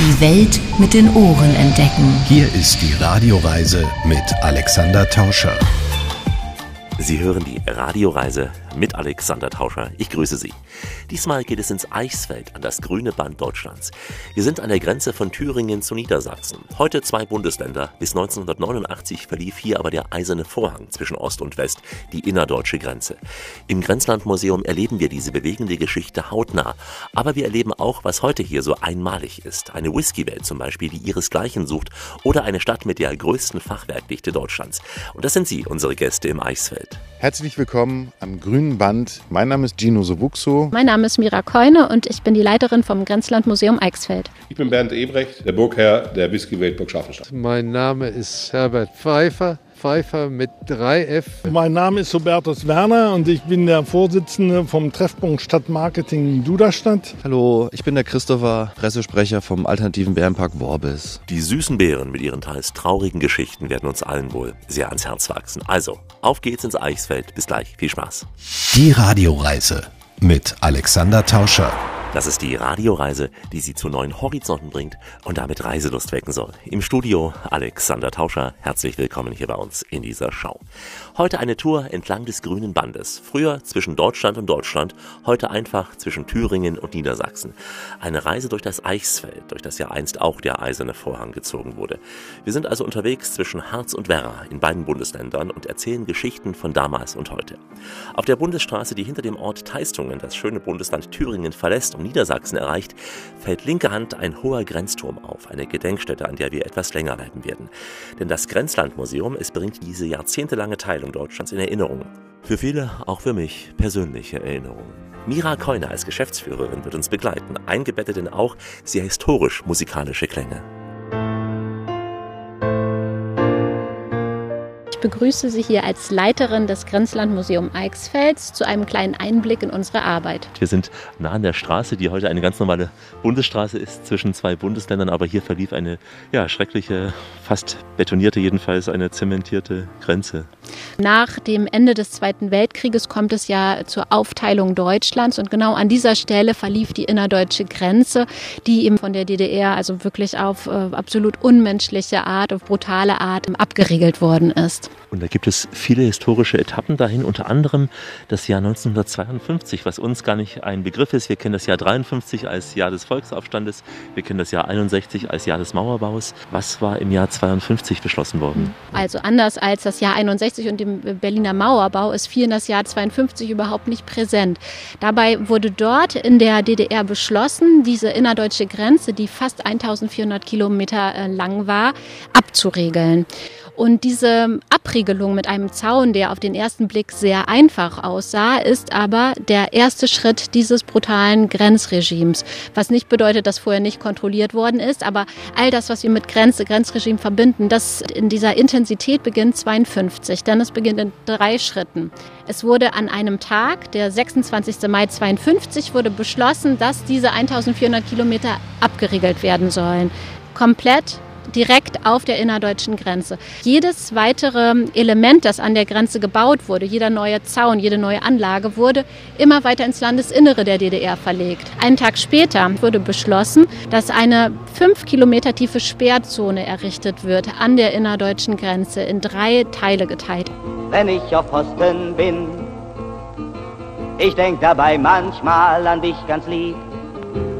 Die Welt mit den Ohren entdecken. Hier ist die Radioreise mit Alexander Tauscher. Sie hören die Radioreise mit Alexander Tauscher. Ich grüße Sie. Diesmal geht es ins Eichsfeld, an das grüne Band Deutschlands. Wir sind an der Grenze von Thüringen zu Niedersachsen. Heute zwei Bundesländer. Bis 1989 verlief hier aber der eiserne Vorhang zwischen Ost und West, die innerdeutsche Grenze. Im Grenzlandmuseum erleben wir diese bewegende Geschichte hautnah. Aber wir erleben auch, was heute hier so einmalig ist. Eine Whiskywelt zum Beispiel, die ihresgleichen sucht. Oder eine Stadt mit der größten Fachwerkdichte Deutschlands. Und das sind Sie, unsere Gäste im Eichsfeld. Herzlich willkommen am Grünen Band. Mein Name ist Gino Sobuxo. Mein Name ist Mira Keune und ich bin die Leiterin vom Grenzlandmuseum Eichsfeld. Ich bin Bernd Ebrecht, der Burgherr der Whiskywelt Burg Scharfenstein. Mein Name ist Herbert Pfeiffer. Pfeiffer mit 3F. Mein Name ist Hubertus Werner und ich bin der Vorsitzende vom Treffpunkt Stadtmarketing Duderstadt. Hallo, ich bin der Christopher, Pressesprecher vom Alternativen Bärenpark Worbis. Die süßen Bären mit ihren teils traurigen Geschichten werden uns allen wohl sehr ans Herz wachsen. Also, auf geht's ins Eichsfeld. Bis gleich. Viel Spaß. Die Radioreise mit Alexander Tauscher. Das ist die Radioreise, die Sie zu neuen Horizonten bringt und damit Reiselust wecken soll. Im Studio Alexander Tauscher, herzlich willkommen hier bei uns in dieser Schau. Heute eine Tour entlang des grünen Bandes. Früher zwischen Deutschland und Deutschland, heute einfach zwischen Thüringen und Niedersachsen. Eine Reise durch das Eichsfeld, durch das ja einst auch der eiserne Vorhang gezogen wurde. Wir sind also unterwegs zwischen Harz und Werra in beiden Bundesländern und erzählen Geschichten von damals und heute. Auf der Bundesstraße, die hinter dem Ort Teistungen das schöne Bundesland Thüringen verlässt und Niedersachsen erreicht, fällt linke Hand ein hoher Grenzturm auf, eine Gedenkstätte, an der wir etwas länger bleiben werden. Denn das Grenzlandmuseum, es bringt diese jahrzehntelange Teilung Deutschlands in Erinnerung. Für viele, auch für mich, persönliche Erinnerungen. Mira Keuner als Geschäftsführerin wird uns begleiten, eingebettet in auch sehr historisch-musikalische Klänge. Begrüße Sie hier als Leiterin des Grenzlandmuseum Eichsfels zu einem kleinen Einblick in unsere Arbeit. Wir sind nah an der Straße, die heute eine ganz normale Bundesstraße ist zwischen zwei Bundesländern, aber hier verlief eine ja, schreckliche, fast betonierte jedenfalls, eine zementierte Grenze. Nach dem Ende des Zweiten Weltkrieges kommt es ja zur Aufteilung Deutschlands und genau an dieser Stelle verlief die innerdeutsche Grenze, die eben von der DDR also wirklich auf äh, absolut unmenschliche Art, auf brutale Art abgeriegelt worden ist. Und da gibt es viele historische Etappen dahin, unter anderem das Jahr 1952, was uns gar nicht ein Begriff ist. Wir kennen das Jahr 53 als Jahr des Volksaufstandes, wir kennen das Jahr 61 als Jahr des Mauerbaus. Was war im Jahr 52 beschlossen worden? Also anders als das Jahr 61 und dem Berliner Mauerbau ist vielen das Jahr 52 überhaupt nicht präsent. Dabei wurde dort in der DDR beschlossen, diese innerdeutsche Grenze, die fast 1400 Kilometer äh, lang war, abzuregeln. Und diese Abriegelung mit einem Zaun, der auf den ersten Blick sehr einfach aussah, ist aber der erste Schritt dieses brutalen Grenzregimes. Was nicht bedeutet, dass vorher nicht kontrolliert worden ist, aber all das, was wir mit Grenze, Grenzregime verbinden, das in dieser Intensität beginnt 52, denn es beginnt in drei Schritten. Es wurde an einem Tag, der 26. Mai 52, wurde beschlossen, dass diese 1400 Kilometer abgeriegelt werden sollen. Komplett direkt auf der innerdeutschen Grenze. Jedes weitere Element, das an der Grenze gebaut wurde, jeder neue Zaun, jede neue Anlage, wurde immer weiter ins Landesinnere der DDR verlegt. Einen Tag später wurde beschlossen, dass eine fünf Kilometer tiefe Sperrzone errichtet wird an der innerdeutschen Grenze, in drei Teile geteilt. Wenn ich auf Posten bin, ich denk dabei manchmal an dich ganz lieb,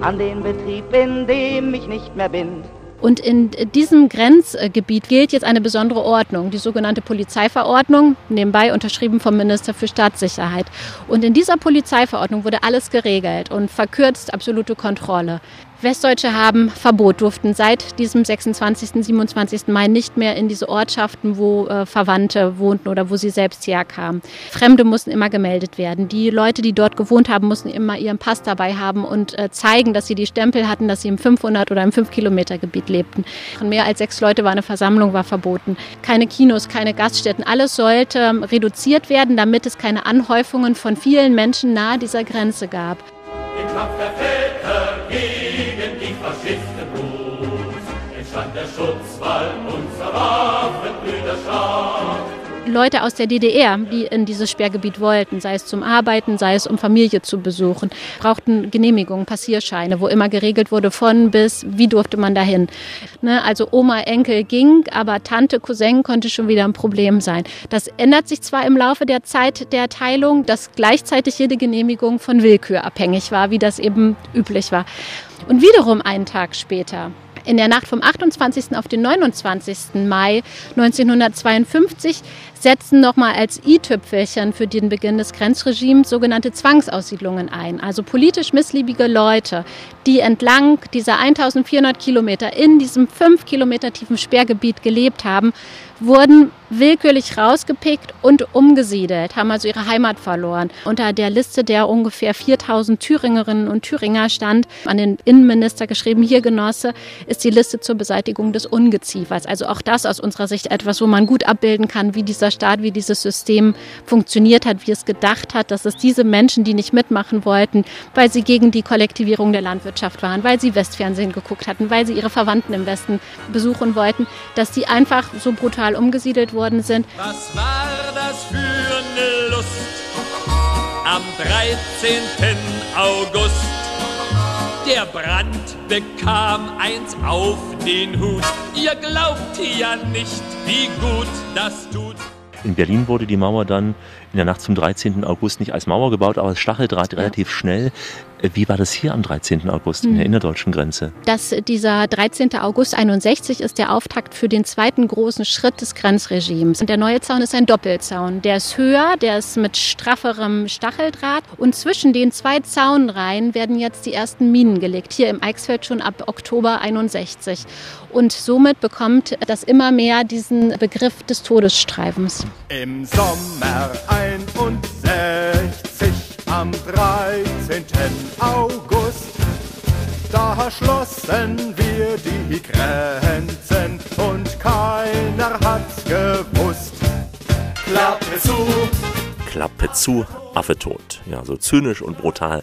an den Betrieb, in dem ich nicht mehr bin. Und in diesem Grenzgebiet gilt jetzt eine besondere Ordnung, die sogenannte Polizeiverordnung, nebenbei unterschrieben vom Minister für Staatssicherheit. Und in dieser Polizeiverordnung wurde alles geregelt und verkürzt absolute Kontrolle. Westdeutsche haben Verbot, durften seit diesem 26., 27. Mai nicht mehr in diese Ortschaften, wo äh, Verwandte wohnten oder wo sie selbst herkamen. Fremde mussten immer gemeldet werden. Die Leute, die dort gewohnt haben, mussten immer ihren Pass dabei haben und äh, zeigen, dass sie die Stempel hatten, dass sie im 500 oder im 5-Kilometer-Gebiet lebten. Mehr als sechs Leute war eine Versammlung, war verboten. Keine Kinos, keine Gaststätten. Alles sollte ähm, reduziert werden, damit es keine Anhäufungen von vielen Menschen nahe dieser Grenze gab. Im Kampf der Väter Faschisten entstand der Schutzwall unserer Waffenbrüderschaft. Leute aus der DDR, die in dieses Sperrgebiet wollten, sei es zum Arbeiten, sei es um Familie zu besuchen, brauchten Genehmigungen, Passierscheine, wo immer geregelt wurde von bis, wie durfte man dahin. Ne, also Oma, Enkel ging, aber Tante, Cousin konnte schon wieder ein Problem sein. Das ändert sich zwar im Laufe der Zeit der Teilung, dass gleichzeitig jede Genehmigung von Willkür abhängig war, wie das eben üblich war. Und wiederum einen Tag später in der Nacht vom 28. auf den 29. Mai 1952 setzen nochmal als i-Tüpfelchen für den Beginn des Grenzregimes sogenannte Zwangsaussiedlungen ein. Also politisch missliebige Leute, die entlang dieser 1400 Kilometer in diesem 5 Kilometer tiefen Sperrgebiet gelebt haben, wurden willkürlich rausgepickt und umgesiedelt, haben also ihre Heimat verloren. Unter der Liste der ungefähr 4000 Thüringerinnen und Thüringer stand an den Innenminister geschrieben, hier Genosse, ist die Liste zur Beseitigung des Ungeziefers. Also auch das aus unserer Sicht etwas, wo man gut abbilden kann, wie dieser Staat, wie dieses System funktioniert hat, wie es gedacht hat, dass es diese Menschen, die nicht mitmachen wollten, weil sie gegen die Kollektivierung der Landwirtschaft waren, weil sie Westfernsehen geguckt hatten, weil sie ihre Verwandten im Westen besuchen wollten, dass die einfach so brutal umgesiedelt wurden worden sind. Was war das für eine Lust am 13. August? Der Brand bekam eins auf den Hut. Ihr glaubt ja nicht, wie gut das tut. In Berlin wurde die Mauer dann in der Nacht zum 13. August nicht als Mauer gebaut, aber als Stacheldraht relativ schnell. Wie war das hier am 13. August in der hm. innerdeutschen Grenze? Das, dieser 13. August 61 ist der Auftakt für den zweiten großen Schritt des Grenzregimes. Und der neue Zaun ist ein Doppelzaun. Der ist höher, der ist mit strafferem Stacheldraht. Und zwischen den zwei Zaunreihen werden jetzt die ersten Minen gelegt. Hier im Eichsfeld schon ab Oktober 61. Und somit bekommt das immer mehr diesen Begriff des Todesstreifens. Im Sommer 61 am 13. August. Da schlossen wir die Grenzen und keiner hat's gewusst. Klappe zu. Klappe zu, Affe tot. Ja, so zynisch und brutal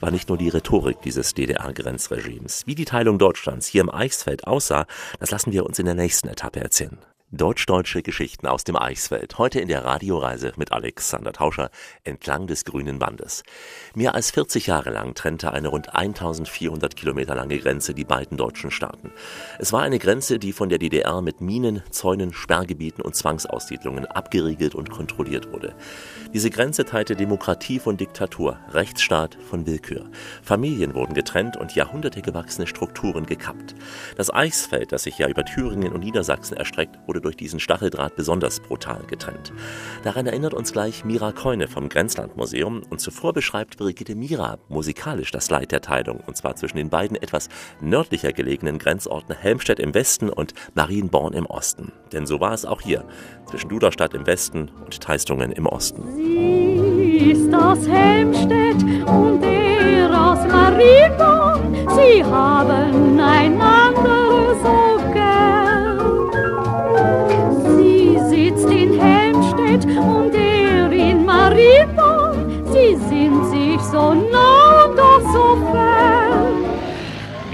war nicht nur die Rhetorik dieses DDR-Grenzregimes. Wie die Teilung Deutschlands hier im Eichsfeld aussah, das lassen wir uns in der nächsten Etappe erzählen. Deutsch-deutsche Geschichten aus dem Eichsfeld. Heute in der Radioreise mit Alexander Tauscher entlang des grünen Bandes. Mehr als 40 Jahre lang trennte eine rund 1400 Kilometer lange Grenze die beiden deutschen Staaten. Es war eine Grenze, die von der DDR mit Minen, Zäunen, Sperrgebieten und Zwangsaussiedlungen abgeriegelt und kontrolliert wurde. Diese Grenze teilte Demokratie von Diktatur, Rechtsstaat von Willkür. Familien wurden getrennt und Jahrhunderte gewachsene Strukturen gekappt. Das Eichsfeld, das sich ja über Thüringen und Niedersachsen erstreckt, wurde durch diesen Stacheldraht besonders brutal getrennt. Daran erinnert uns gleich Mira Keune vom Grenzlandmuseum und zuvor beschreibt Brigitte Mira musikalisch das Leid der Teilung und zwar zwischen den beiden etwas nördlicher gelegenen Grenzorten Helmstedt im Westen und Marienborn im Osten. Denn so war es auch hier, zwischen Duderstadt im Westen und Teistungen im Osten. Sie ist aus Helmstedt und er aus Marienborn, sie haben einander so Marienborn. Sie sind sich so nah und doch so fern.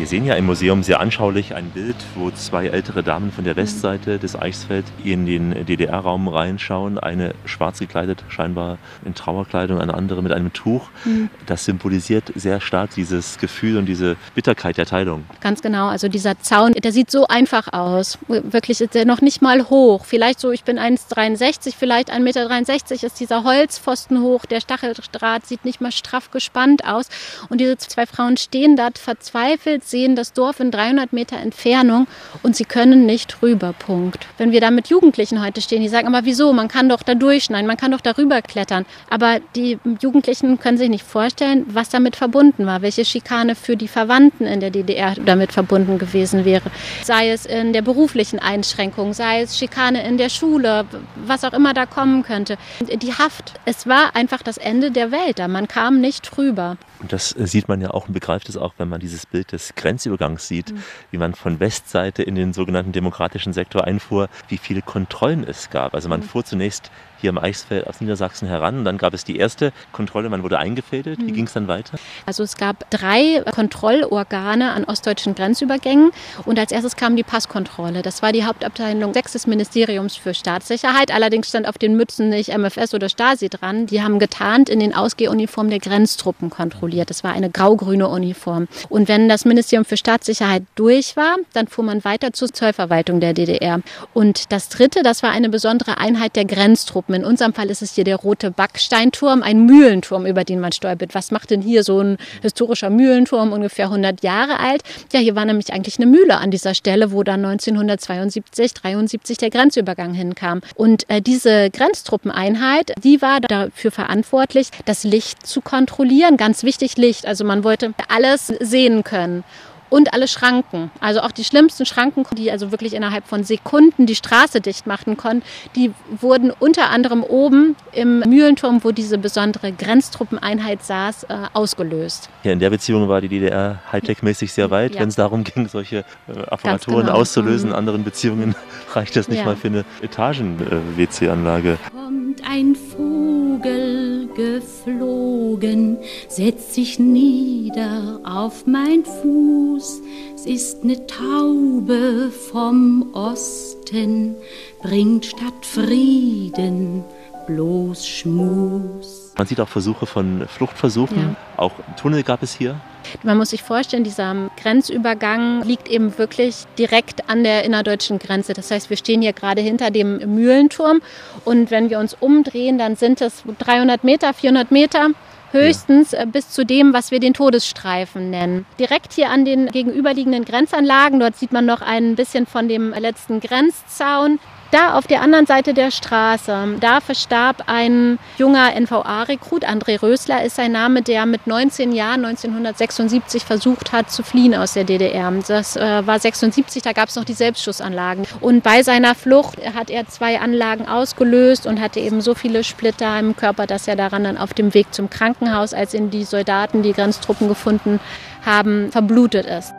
Wir sehen ja im Museum sehr anschaulich ein Bild, wo zwei ältere Damen von der Westseite des Eichsfeld in den DDR-Raum reinschauen. Eine schwarz gekleidet, scheinbar in Trauerkleidung, eine andere mit einem Tuch. Mhm. Das symbolisiert sehr stark dieses Gefühl und diese Bitterkeit der Teilung. Ganz genau. Also dieser Zaun, der sieht so einfach aus. Wirklich ist er noch nicht mal hoch. Vielleicht so, ich bin 1,63, vielleicht 1,63 Meter ist dieser Holzpfosten hoch. Der Stacheldraht sieht nicht mal straff gespannt aus. Und diese zwei Frauen stehen dort verzweifelt sehen das Dorf in 300 Meter Entfernung und sie können nicht rüber. Punkt. Wenn wir da mit Jugendlichen heute stehen, die sagen, aber wieso? Man kann doch da durchschneiden, man kann doch darüber klettern. Aber die Jugendlichen können sich nicht vorstellen, was damit verbunden war, welche Schikane für die Verwandten in der DDR damit verbunden gewesen wäre. Sei es in der beruflichen Einschränkung, sei es Schikane in der Schule, was auch immer da kommen könnte. Die Haft, es war einfach das Ende der Welt da. Man kam nicht rüber. Und das äh, sieht man ja auch und begreift es auch, wenn man dieses Bild des Grenzübergangs sieht, mhm. wie man von Westseite in den sogenannten demokratischen Sektor einfuhr, wie viele Kontrollen es gab. Also man mhm. fuhr zunächst hier im Eichsfeld aus Niedersachsen heran. Und dann gab es die erste Kontrolle, man wurde eingefädelt. Wie mhm. ging es dann weiter? Also es gab drei Kontrollorgane an ostdeutschen Grenzübergängen und als erstes kam die Passkontrolle. Das war die Hauptabteilung 6 des Ministeriums für Staatssicherheit. Allerdings stand auf den Mützen nicht MFS oder Stasi dran. Die haben getarnt in den Ausgehuniformen der Grenztruppen kontrolliert. Das war eine grau-grüne Uniform. Und wenn das Ministerium für Staatssicherheit durch war, dann fuhr man weiter zur Zollverwaltung der DDR. Und das dritte, das war eine besondere Einheit der Grenztruppen. Turm. In unserem Fall ist es hier der rote Backsteinturm, ein Mühlenturm, über den man stolpert. Was macht denn hier so ein historischer Mühlenturm, ungefähr 100 Jahre alt? Ja, hier war nämlich eigentlich eine Mühle an dieser Stelle, wo dann 1972, 73 der Grenzübergang hinkam. Und äh, diese Grenztruppeneinheit, die war dafür verantwortlich, das Licht zu kontrollieren. Ganz wichtig Licht. Also man wollte alles sehen können und alle Schranken. Also auch die schlimmsten Schranken, die also wirklich innerhalb von Sekunden die Straße dicht machen konnten, die wurden unter anderem oben im Mühlenturm, wo diese besondere Grenztruppeneinheit saß, äh, ausgelöst. Ja, in der Beziehung war die DDR Hightech-mäßig sehr weit, ja. wenn es darum ging, solche äh, Apparaturen genau. auszulösen. In mhm. anderen Beziehungen reicht das nicht ja. mal für eine Etagen-WC-Anlage. Äh, Kommt ein Vogel geflogen, setzt sich nieder auf mein Fuß Fuß, es ist ne Taube vom Osten, bringt statt Frieden bloß Schmus. Man sieht auch Versuche von Fluchtversuchen. Ja. Auch Tunnel gab es hier. Man muss sich vorstellen, dieser Grenzübergang liegt eben wirklich direkt an der innerdeutschen Grenze. Das heißt, wir stehen hier gerade hinter dem Mühlenturm und wenn wir uns umdrehen, dann sind es 300 Meter, 400 Meter höchstens ja. Äh, bis zu dem, was wir den Todesstreifen nennen. Direkt hier an den gegenüberliegenden Grenzanlagen, dort sieht man noch ein bisschen von dem letzten Grenzzaun. Da auf der anderen Seite der Straße, da verstarb ein junger NVA-Rekrut, André Rösler ist sein Name, der mit 19 Jahren 1976 versucht hat zu fliehen aus der DDR. Das äh, war 76, da gab es noch die Selbstschussanlagen. Und bei seiner Flucht hat er zwei Anlagen ausgelöst und hatte eben so viele Splitter im Körper, dass er daran dann auf dem Weg zum Krankenhaus, als ihn die Soldaten, die Grenztruppen gefunden haben, verblutet ist.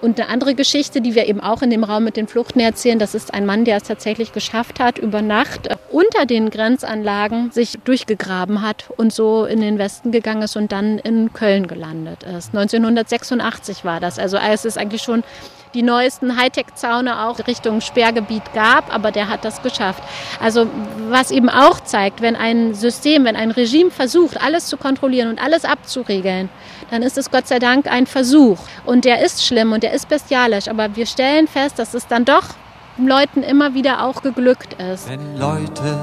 Und eine andere Geschichte, die wir eben auch in dem Raum mit den Fluchten erzählen, das ist ein Mann, der es tatsächlich geschafft hat, über Nacht unter den Grenzanlagen sich durchgegraben hat und so in den Westen gegangen ist und dann in Köln gelandet ist. 1986 war das. Also es ist eigentlich schon die neuesten Hightech-Zaune auch Richtung Sperrgebiet gab, aber der hat das geschafft. Also was eben auch zeigt, wenn ein System, wenn ein Regime versucht, alles zu kontrollieren und alles abzuregeln, dann ist es Gott sei Dank ein Versuch. Und der ist schlimm und der ist bestialisch, aber wir stellen fest, dass es dann doch Leuten immer wieder auch geglückt ist. Wenn Leute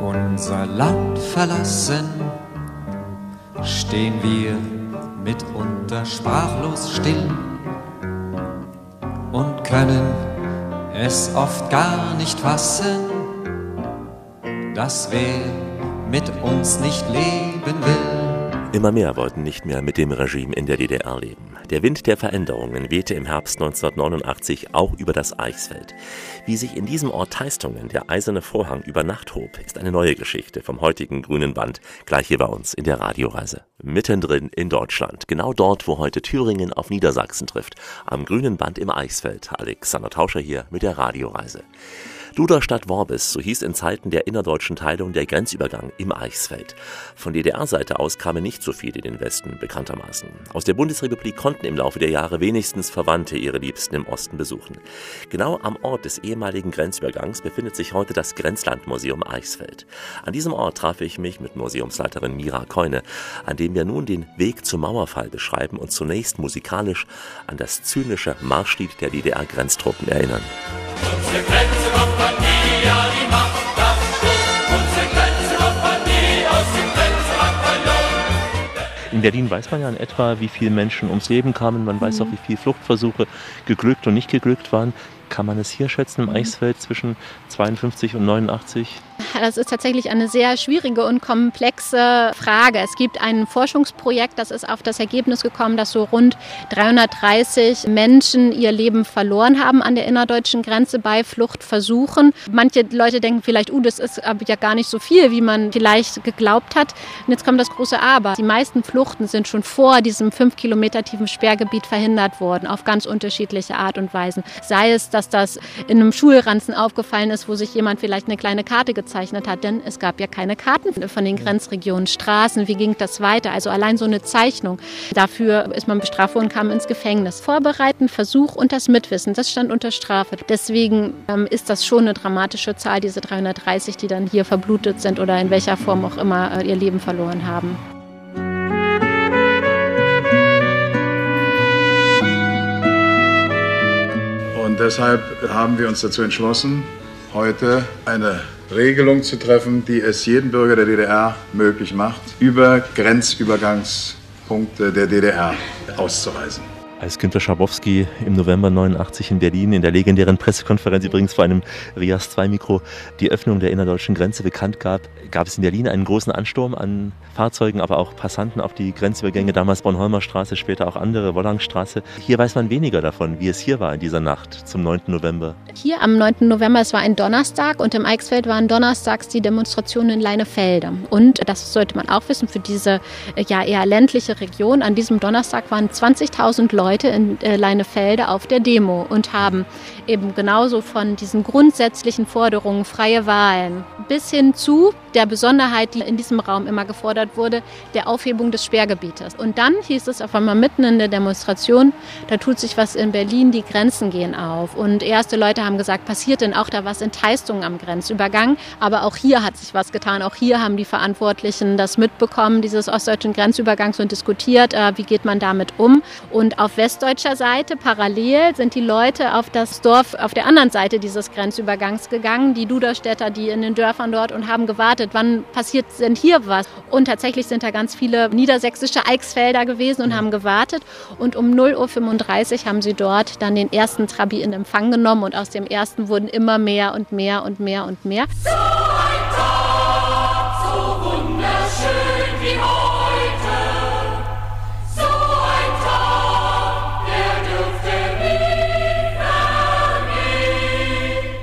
unser Land verlassen, stehen wir mitunter sprachlos still und können es oft gar nicht fassen, dass wer mit uns nicht leben will. Immer mehr wollten nicht mehr mit dem Regime in der DDR leben. Der Wind der Veränderungen wehte im Herbst 1989 auch über das Eichsfeld. Wie sich in diesem Ort Teistungen der eiserne Vorhang über Nacht hob, ist eine neue Geschichte vom heutigen grünen Band, gleich hier bei uns in der Radioreise. Mittendrin in Deutschland, genau dort, wo heute Thüringen auf Niedersachsen trifft, am grünen Band im Eichsfeld. Alexander Tauscher hier mit der Radioreise. Duderstadt Worbis, so hieß in Zeiten der innerdeutschen Teilung der Grenzübergang im Eichsfeld. Von DDR-Seite aus kamen nicht so viele in den Westen, bekanntermaßen. Aus der Bundesrepublik konnten im Laufe der Jahre wenigstens Verwandte ihre Liebsten im Osten besuchen. Genau am Ort des ehemaligen Grenzübergangs befindet sich heute das Grenzlandmuseum Eichsfeld. An diesem Ort traf ich mich mit Museumsleiterin Mira Keune, an dem wir nun den Weg zum Mauerfall beschreiben und zunächst musikalisch an das zynische Marschlied der DDR-Grenztruppen erinnern. Unsere Grenzekompanie, In Berlin weiß man ja in etwa, wie viele Menschen ums Leben kamen. Man weiß mhm. auch, wie viele Fluchtversuche geglückt und nicht geglückt waren. kann man es hier schätzen im Eichsfeld zwischen 52 und 89? Das ist tatsächlich eine sehr schwierige und komplexe Frage. Es gibt ein Forschungsprojekt, das ist auf das Ergebnis gekommen, dass so rund 330 Menschen ihr Leben verloren haben an der innerdeutschen Grenze bei Fluchtversuchen. Manche Leute denken vielleicht, uh, das ist aber ja gar nicht so viel, wie man vielleicht geglaubt hat. Und jetzt kommt das große Aber. Die meisten Fluchten sind schon vor diesem fünf Kilometer tiefen Sperrgebiet verhindert worden, auf ganz unterschiedliche Art und Weisen. Sei es, dass das in einem Schulranzen aufgefallen ist, wo sich jemand vielleicht eine kleine Karte gezeigt gezeichnet hat, denn es gab ja keine Karten von den Grenzregionen, Straßen, wie ging das weiter? Also allein so eine Zeichnung. Dafür ist man bestraft worden, kam ins Gefängnis. Vorbereiten, Versuch und das Mitwissen, das stand unter Strafe. Deswegen ähm, ist das schon eine dramatische Zahl, diese 330, die dann hier verblutet sind oder in welcher Form auch immer äh, ihr Leben verloren haben. Und deshalb haben wir uns dazu entschlossen, heute eine Regelung zu treffen, die es jedem Bürger der DDR möglich macht, über Grenzübergangspunkte der DDR auszureisen als Günter Schabowski im November 89 in Berlin in der legendären Pressekonferenz übrigens vor einem Rias 2 Mikro die Öffnung der innerdeutschen Grenze bekannt gab, gab es in Berlin einen großen Ansturm an Fahrzeugen, aber auch Passanten auf die Grenzübergänge, damals Bornholmer Straße, später auch andere, Wollangstraße. Hier weiß man weniger davon, wie es hier war in dieser Nacht zum 9. November. Hier am 9. November, es war ein Donnerstag und im Eichsfeld waren donnerstags die Demonstrationen in Leinefelde. Und das sollte man auch wissen, für diese ja eher ländliche Region, an diesem Donnerstag waren 20.000 Leute Leute in äh, Leinefelde auf der Demo und haben eben genauso von diesen grundsätzlichen Forderungen freie Wahlen bis hin zu der Besonderheit, die in diesem Raum immer gefordert wurde, der Aufhebung des Sperrgebietes. Und dann hieß es auf einmal mitten in der Demonstration, da tut sich was in Berlin, die Grenzen gehen auf. Und erste Leute haben gesagt, passiert denn auch da was in Teistungen am Grenzübergang? Aber auch hier hat sich was getan. Auch hier haben die Verantwortlichen das mitbekommen, dieses ostdeutschen Grenzübergangs und diskutiert, äh, wie geht man damit um. Und auf westdeutscher Seite parallel sind die Leute auf das Dorf auf der anderen Seite dieses Grenzübergangs gegangen, die Duderstädter, die in den Dörfern dort und haben gewartet, wann passiert denn hier was? Und tatsächlich sind da ganz viele niedersächsische Eichsfelder gewesen und haben gewartet. Und um 0.35 Uhr haben sie dort dann den ersten Trabi in Empfang genommen und aus dem ersten wurden immer mehr und mehr und mehr und mehr. So ein Tag, so wunderschön wie heute.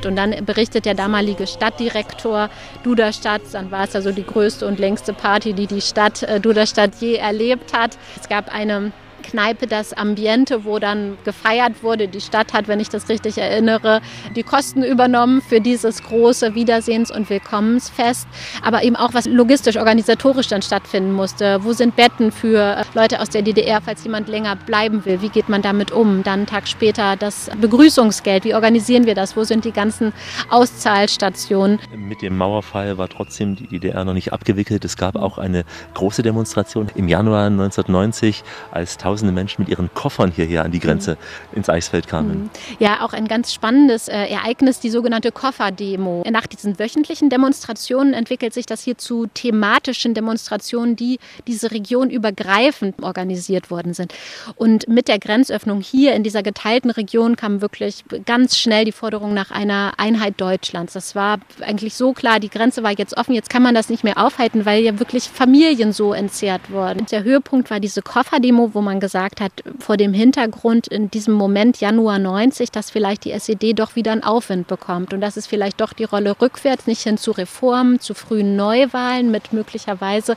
Und dann berichtet der damalige Stadtdirektor Duderstadt, dann war es also die größte und längste Party, die die Stadt äh, Duderstadt je erlebt hat. Es gab eine Kneipe das Ambiente, wo dann gefeiert wurde. Die Stadt hat, wenn ich das richtig erinnere, die Kosten übernommen für dieses große Wiedersehens- und Willkommensfest. Aber eben auch, was logistisch, organisatorisch dann stattfinden musste. Wo sind Betten für Leute aus der DDR, falls jemand länger bleiben will? Wie geht man damit um? Dann einen Tag später das Begrüßungsgeld. Wie organisieren wir das? Wo sind die ganzen Auszahlstationen? Mit dem Mauerfall war trotzdem die DDR noch nicht abgewickelt. Es gab auch eine große Demonstration im Januar 1990, als tausende Menschen mit ihren Koffern hierher an die Grenze mhm. ins Eisfeld kamen. Mhm. Ja, auch ein ganz spannendes äh, Ereignis, die sogenannte Kofferdemo. Nach diesen wöchentlichen Demonstrationen entwickelt sich das hier zu thematischen Demonstrationen, die diese Region übergreifend organisiert worden sind. Und mit der Grenzöffnung hier in dieser geteilten Region kam wirklich ganz schnell die Forderung nach einer Einheit Deutschlands. Das war eigentlich so klar, die Grenze war jetzt offen, jetzt kann man das nicht mehr aufhalten, weil ja wirklich Familien so entzerrt wurden. Der Höhepunkt war diese Kofferdemo, wo man man gesagt hat, vor dem Hintergrund in diesem Moment Januar 90, dass vielleicht die SED doch wieder einen Aufwind bekommt und dass es vielleicht doch die Rolle rückwärts, nicht hin zu Reformen, zu frühen Neuwahlen mit möglicherweise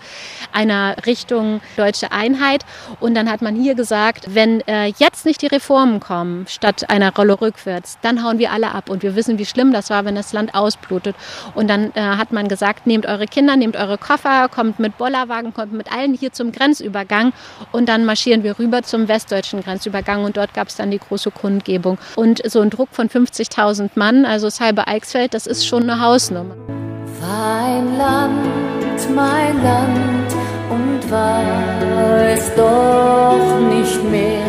einer Richtung deutsche Einheit. Und dann hat man hier gesagt, wenn äh, jetzt nicht die Reformen kommen, statt einer Rolle rückwärts, dann hauen wir alle ab. Und wir wissen, wie schlimm das war, wenn das Land ausblutet. Und dann äh, hat man gesagt, nehmt eure Kinder, nehmt eure Koffer, kommt mit Bollerwagen, kommt mit allen hier zum Grenzübergang und dann marschieren wir wir rüber zum westdeutschen Grenzübergang und dort gab es dann die große Kundgebung. Und so ein Druck von 50.000 Mann, also das halbe Eichsfeld, das ist schon eine Hausnummer. Mein Land, mein Land und war es doch nicht mehr,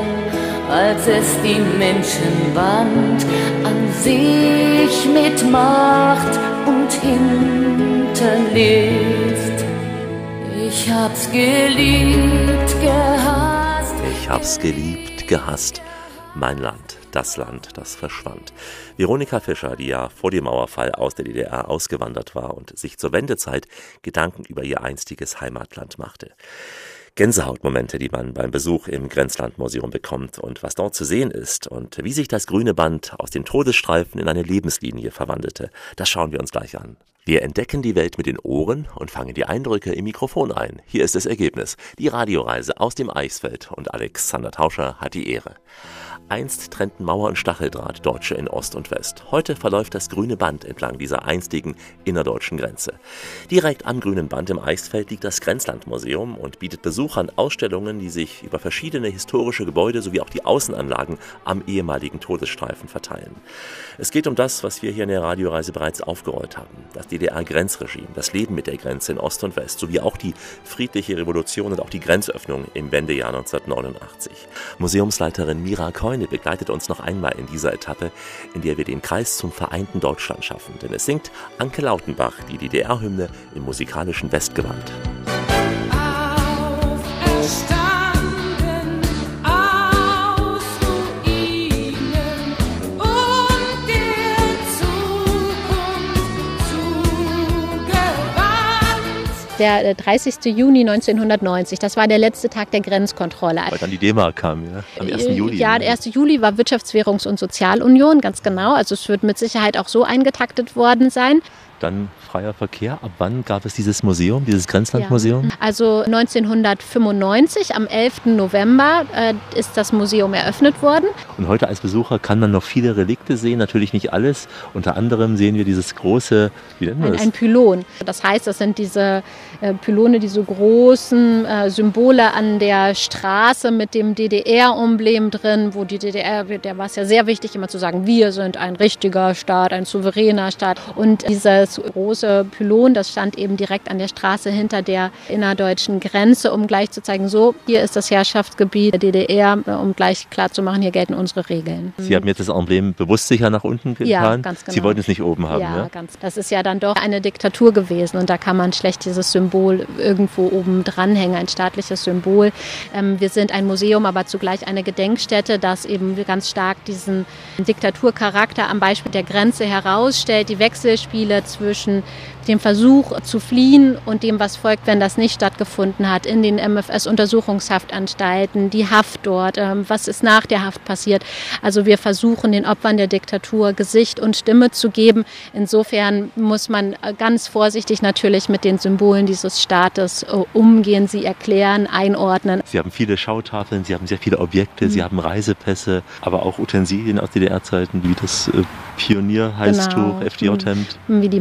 als es die Menschen band, an sich mit Macht und hinterlässt. Ich hab's geliebt gehabt hab's geliebt, gehasst, mein Land. Das Land, das verschwand. Veronika Fischer, die ja vor dem Mauerfall aus der DDR ausgewandert war und sich zur Wendezeit Gedanken über ihr einstiges Heimatland machte. Gänsehautmomente, die man beim Besuch im Grenzlandmuseum bekommt und was dort zu sehen ist und wie sich das grüne Band aus den Todesstreifen in eine Lebenslinie verwandelte, das schauen wir uns gleich an. Wir entdecken die Welt mit den Ohren und fangen die Eindrücke im Mikrofon ein. Hier ist das Ergebnis. Die Radioreise aus dem Eichsfeld und Alexander Tauscher hat die Ehre. Einst trennten Mauer und Stacheldraht Deutsche in Ost und West. Heute verläuft das grüne Band entlang dieser einstigen innerdeutschen Grenze. Direkt am grünen Band im Eichsfeld liegt das Grenzlandmuseum und bietet Besuchern Ausstellungen, die sich über verschiedene historische Gebäude sowie auch die Außenanlagen am ehemaligen Todesstreifen verteilen. Es geht um das, was wir hier in der Radioreise bereits aufgerollt haben. Das DDR-Grenzregime, das Leben mit der Grenze in Ost und West, sowie auch die friedliche Revolution und auch die Grenzöffnung im Wendejahr 1989. Museumsleiterin Mira Keun Freunde begleitet uns noch einmal in dieser Etappe, in der wir den Kreis zum vereinten Deutschland schaffen. Denn es singt Anke Lautenbach die DDR-Hymne im musikalischen Westgewand. Der 30. Juni 1990. Das war der letzte Tag der Grenzkontrolle. Weil dann die D-Mark kam, ja? Am 1. Juli. Ja, der 1. Juli war Wirtschaftswährungs- und Sozialunion, ganz genau. Also es wird mit Sicherheit auch so eingetaktet worden sein. Dann freier Verkehr. Ab wann gab es dieses Museum, dieses Grenzlandmuseum? Ja. Also 1995, am 11. November, äh, ist das Museum eröffnet worden. Und heute als Besucher kann man noch viele Relikte sehen, natürlich nicht alles. Unter anderem sehen wir dieses große, wie nennt man ein, das? Ein Pylon. Das heißt, das sind diese äh, Pylone, diese großen äh, Symbole an der Straße mit dem DDR-Emblem drin, wo die DDR, der war es ja sehr wichtig, immer zu sagen, wir sind ein richtiger Staat, ein souveräner Staat. Und dieses große große Pylon, das stand eben direkt an der Straße hinter der innerdeutschen Grenze, um gleich zu zeigen, so, hier ist das Herrschaftsgebiet der DDR, um gleich klarzumachen, hier gelten unsere Regeln. Sie haben jetzt das Emblem bewusst sicher nach unten getan? Ja, ganz genau. Sie wollten es nicht oben haben, ja? ja? ganz. Das ist ja dann doch eine Diktatur gewesen und da kann man schlecht dieses Symbol irgendwo oben dranhängen, ein staatliches Symbol. Ähm, wir sind ein Museum, aber zugleich eine Gedenkstätte, das eben ganz stark diesen Diktaturcharakter am Beispiel der Grenze herausstellt, die Wechselspiele zwischen zwischen dem Versuch zu fliehen und dem, was folgt, wenn das nicht stattgefunden hat, in den MFS-Untersuchungshaftanstalten, die Haft dort, ähm, was ist nach der Haft passiert. Also wir versuchen den Opfern der Diktatur Gesicht und Stimme zu geben. Insofern muss man äh, ganz vorsichtig natürlich mit den Symbolen dieses Staates äh, umgehen, sie erklären, einordnen. Sie haben viele Schautafeln, Sie haben sehr viele Objekte, mhm. Sie haben Reisepässe, aber auch Utensilien aus DDR-Zeiten wie das äh, Pionierhalstuch, genau. FDJ-Hemd. Wie die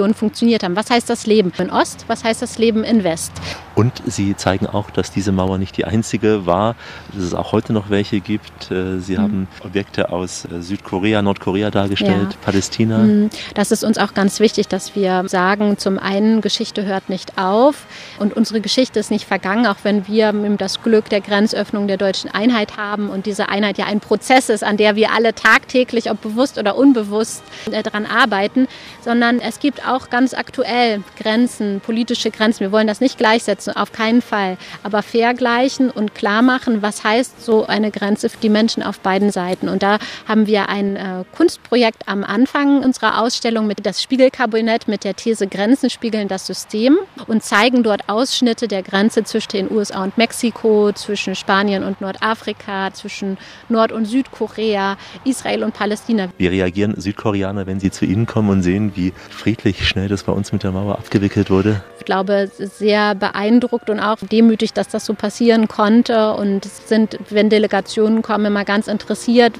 Massenorganisationen funktioniert haben. Was heißt das Leben in Ost? Was heißt das Leben in West? Und sie zeigen auch, dass diese Mauer nicht die einzige war, dass es auch heute noch welche gibt. Äh, sie mhm. haben Objekte aus äh, Südkorea, Nordkorea dargestellt, ja. Palästina. Mhm. Das ist uns auch ganz wichtig, dass wir sagen, zum einen, Geschichte hört nicht auf und unsere Geschichte ist nicht vergangen, auch wenn wir das Glück der Grenzöffnung der deutschen Einheit haben und diese Einheit ja ein Prozess ist, an der wir alle tagtäglich, ob bewusst oder unbewusst, äh, daran arbeiten, sondern es gibt auch ganz aktuell Grenzen, politische Grenzen. Wir wollen das nicht gleichsetzen auf keinen Fall. Aber vergleichen und klar machen, was heißt so eine Grenze für die Menschen auf beiden Seiten. Und da haben wir ein äh, Kunstprojekt am Anfang unserer Ausstellung mit das Spiegelkabinett mit der These Grenzen spiegeln das System und zeigen dort Ausschnitte der Grenze zwischen den USA und Mexiko, zwischen Spanien und Nordafrika, zwischen Nord- und Südkorea, Israel und Palästina. Wie reagieren Südkoreaner, wenn sie zu Ihnen kommen und sehen, wie friedlich schnell das bei uns mit der Mauer abgewickelt wurde? Ich glaube, sehr beeindruckt und auch demütig, dass das so passieren konnte und sind, wenn Delegationen kommen, immer ganz interessiert,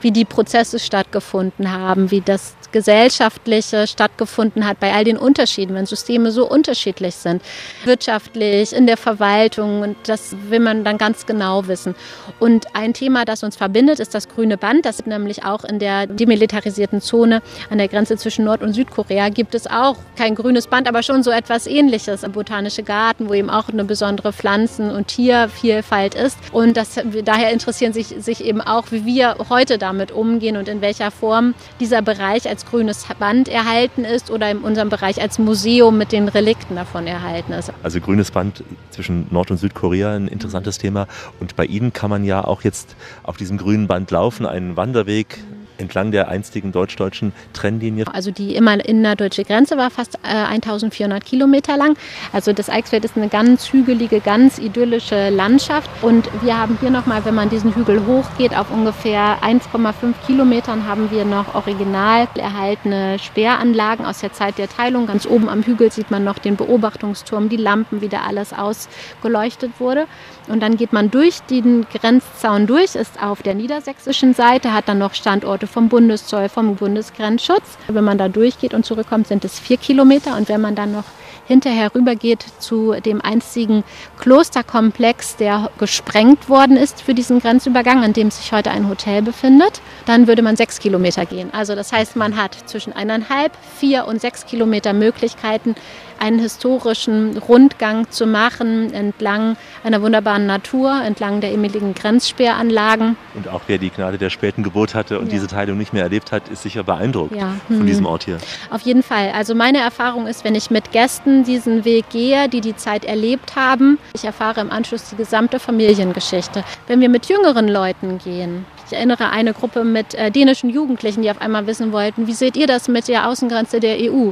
wie die Prozesse stattgefunden haben, wie das gesellschaftliche stattgefunden hat bei all den Unterschieden, wenn Systeme so unterschiedlich sind, wirtschaftlich, in der Verwaltung und das will man dann ganz genau wissen. Und ein Thema, das uns verbindet, ist das grüne Band, das nämlich auch in der demilitarisierten Zone an der Grenze zwischen Nord- und Südkorea gibt es auch kein grünes Band, aber schon so etwas ähnliches, botanische Garten, wo eben auch eine besondere Pflanzen- und Tiervielfalt ist. Und das, daher interessieren sich, sich eben auch, wie wir heute damit umgehen und in welcher Form dieser Bereich als als grünes Band erhalten ist oder in unserem Bereich als Museum mit den Relikten davon erhalten ist. Also grünes Band zwischen Nord- und Südkorea, ein interessantes Thema. Und bei Ihnen kann man ja auch jetzt auf diesem grünen Band laufen, einen Wanderweg entlang der einstigen deutsch-deutschen Trennlinie. Also die immer innerdeutsche Grenze war fast äh, 1400 Kilometer lang. Also das Eichsfeld ist eine ganz hügelige, ganz idyllische Landschaft. Und wir haben hier nochmal, wenn man diesen Hügel hochgeht, auf ungefähr 1,5 Kilometern haben wir noch original erhaltene Sperranlagen aus der Zeit der Teilung. Ganz oben am Hügel sieht man noch den Beobachtungsturm, die Lampen, wie da alles ausgeleuchtet wurde. Und dann geht man durch den Grenzzaun durch, ist auf der niedersächsischen Seite, hat dann noch Standorte vom Bundeszoll, vom Bundesgrenzschutz. Wenn man da durchgeht und zurückkommt, sind es vier Kilometer. Und wenn man dann noch hinterher rübergeht zu dem einzigen Klosterkomplex, der gesprengt worden ist für diesen Grenzübergang, an dem sich heute ein Hotel befindet, dann würde man sechs Kilometer gehen. Also das heißt, man hat zwischen eineinhalb, vier und sechs Kilometer Möglichkeiten, einen historischen Rundgang zu machen entlang einer wunderbaren Natur, entlang der ehemaligen Grenzsperranlagen. Und auch wer die Gnade der späten Geburt hatte und Ja. diese Teilung nicht mehr erlebt hat, ist sicher beeindruckt Ja. von Mhm. diesem Ort hier. Auf jeden Fall. Also meine Erfahrung ist, wenn ich mit Gästen diesen Weg gehe, die die Zeit erlebt haben, ich erfahre im Anschluss die gesamte Familiengeschichte. Wenn wir mit jüngeren Leuten gehen, ich erinnere eine Gruppe mit äh, dänischen Jugendlichen, die auf einmal wissen wollten, wie seht ihr das mit der Außengrenze der EU?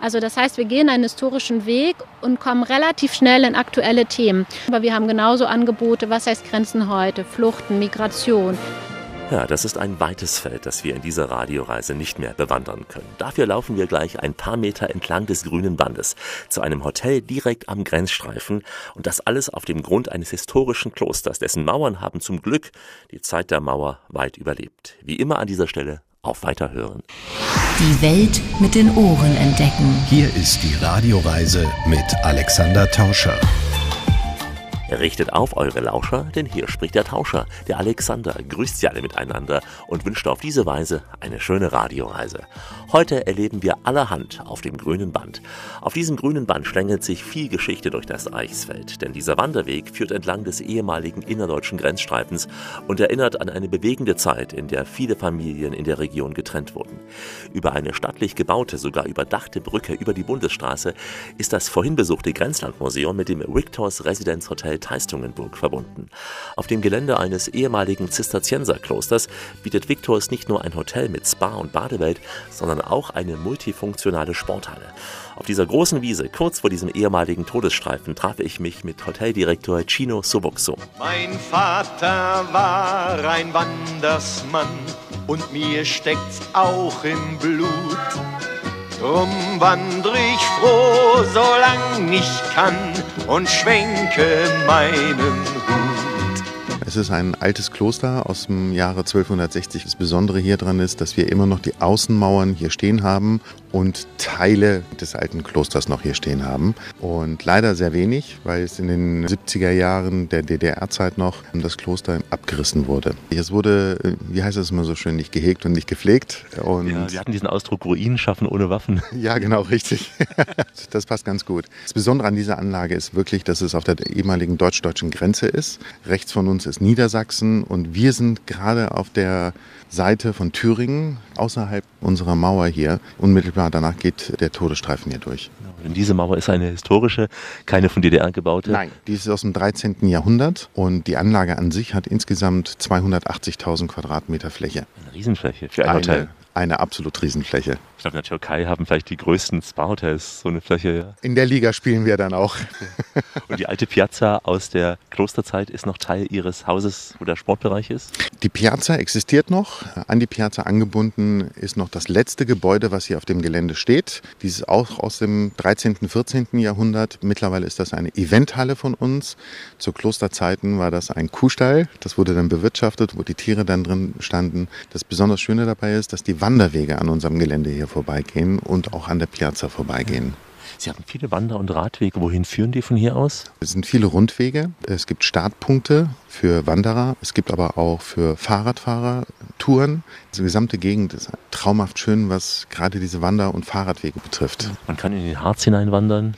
Also das heißt, wir gehen einen historischen Weg und kommen relativ schnell in aktuelle Themen. Aber wir haben genauso Angebote, was heißt Grenzen heute, Fluchten, Migration. Ja, das ist ein weites Feld, das wir in dieser Radioreise nicht mehr bewandern können. Dafür laufen wir gleich ein paar Meter entlang des grünen Bandes zu einem Hotel direkt am Grenzstreifen und das alles auf dem Grund eines historischen Klosters, dessen Mauern haben zum Glück die Zeit der Mauer weit überlebt. Wie immer an dieser Stelle auf Weiterhören. Die Welt mit den Ohren entdecken. Hier ist die Radioreise mit Alexander Tauscher. Richtet auf eure Lauscher, denn hier spricht der Tauscher, der Alexander, grüßt sie alle miteinander und wünscht auf diese Weise eine schöne Radioreise. Heute erleben wir allerhand auf dem grünen Band. Auf diesem grünen Band schlängelt sich viel Geschichte durch das Eichsfeld, denn dieser Wanderweg führt entlang des ehemaligen innerdeutschen Grenzstreifens und erinnert an eine bewegende Zeit, in der viele Familien in der Region getrennt wurden. Über eine stattlich gebaute, sogar überdachte Brücke über die Bundesstraße ist das vorhin besuchte Grenzlandmuseum mit dem Victors Residenzhotel Teistungenburg verbunden. Auf dem Gelände eines ehemaligen Zisterzienserklosters bietet Victors nicht nur ein Hotel mit Spa und Badewelt, sondern auch eine multifunktionale Sporthalle. Auf dieser großen Wiese, kurz vor diesem ehemaligen Todesstreifen, traf ich mich mit Hoteldirektor Chino Sobuxo. Mein Vater war ein Wandersmann und mir steckt's auch im Blut. Drum wandr ich froh, solang ich kann und schwenke meinen Hut. Es ist ein altes Kloster aus dem Jahre 1260. Das Besondere hier dran ist, dass wir immer noch die Außenmauern hier stehen haben und Teile des alten Klosters noch hier stehen haben. Und leider sehr wenig, weil es in den 70er Jahren der DDR-Zeit noch das Kloster abgerissen wurde. Es wurde, äh, wie heißt es immer so schön, nicht gehegt und nicht gepflegt. Und Ja, wir hatten diesen Ausdruck Ruinen schaffen ohne Waffen. ja, genau, richtig. das passt ganz gut. Das Besondere an dieser Anlage ist wirklich, dass es auf der ehemaligen deutsch-deutschen Grenze ist. Rechts von uns ist Niedersachsen und wir sind gerade auf der Seite von Thüringen, außerhalb unserer Mauer hier. Unmittelbar danach geht der Todesstreifen hier durch. Und diese Mauer ist eine historische, keine von DDR gebaute. Nein, die ist aus dem 13. Jahrhundert und die Anlage an sich hat insgesamt 280.000 Quadratmeter Fläche. Eine Riesenfläche für ein Eine, Hotel. eine absolut Riesenfläche. Ich glaube, in der Türkei haben vielleicht die größten Spa-Hotels so eine Fläche. Ja. In der Liga spielen wir dann auch. Und die alte Piazza aus der Klosterzeit ist noch Teil Ihres Hauses, wo der Sportbereich ist? Die Piazza existiert noch. An die Piazza angebunden ist noch das letzte Gebäude, was hier auf dem Gelände steht. Dieses auch aus dem 13., 14. Jahrhundert. Mittlerweile ist das eine Eventhalle von uns. Zu Klosterzeiten war das ein Kuhstall. Das wurde dann bewirtschaftet, wo die Tiere dann drin standen. Das besonders Schöne dabei ist, dass die Wanderwege an unserem Gelände hier vorbeigehen und auch an der Piazza vorbeigehen. Sie haben viele Wander- und Radwege. Wohin führen die von hier aus? Es sind viele Rundwege. Es gibt Startpunkte für Wanderer. Es gibt aber auch für Fahrradfahrer Touren. Die gesamte Gegend ist traumhaft schön, was gerade diese Wander- und Fahrradwege betrifft. Man kann in den Harz hineinwandern.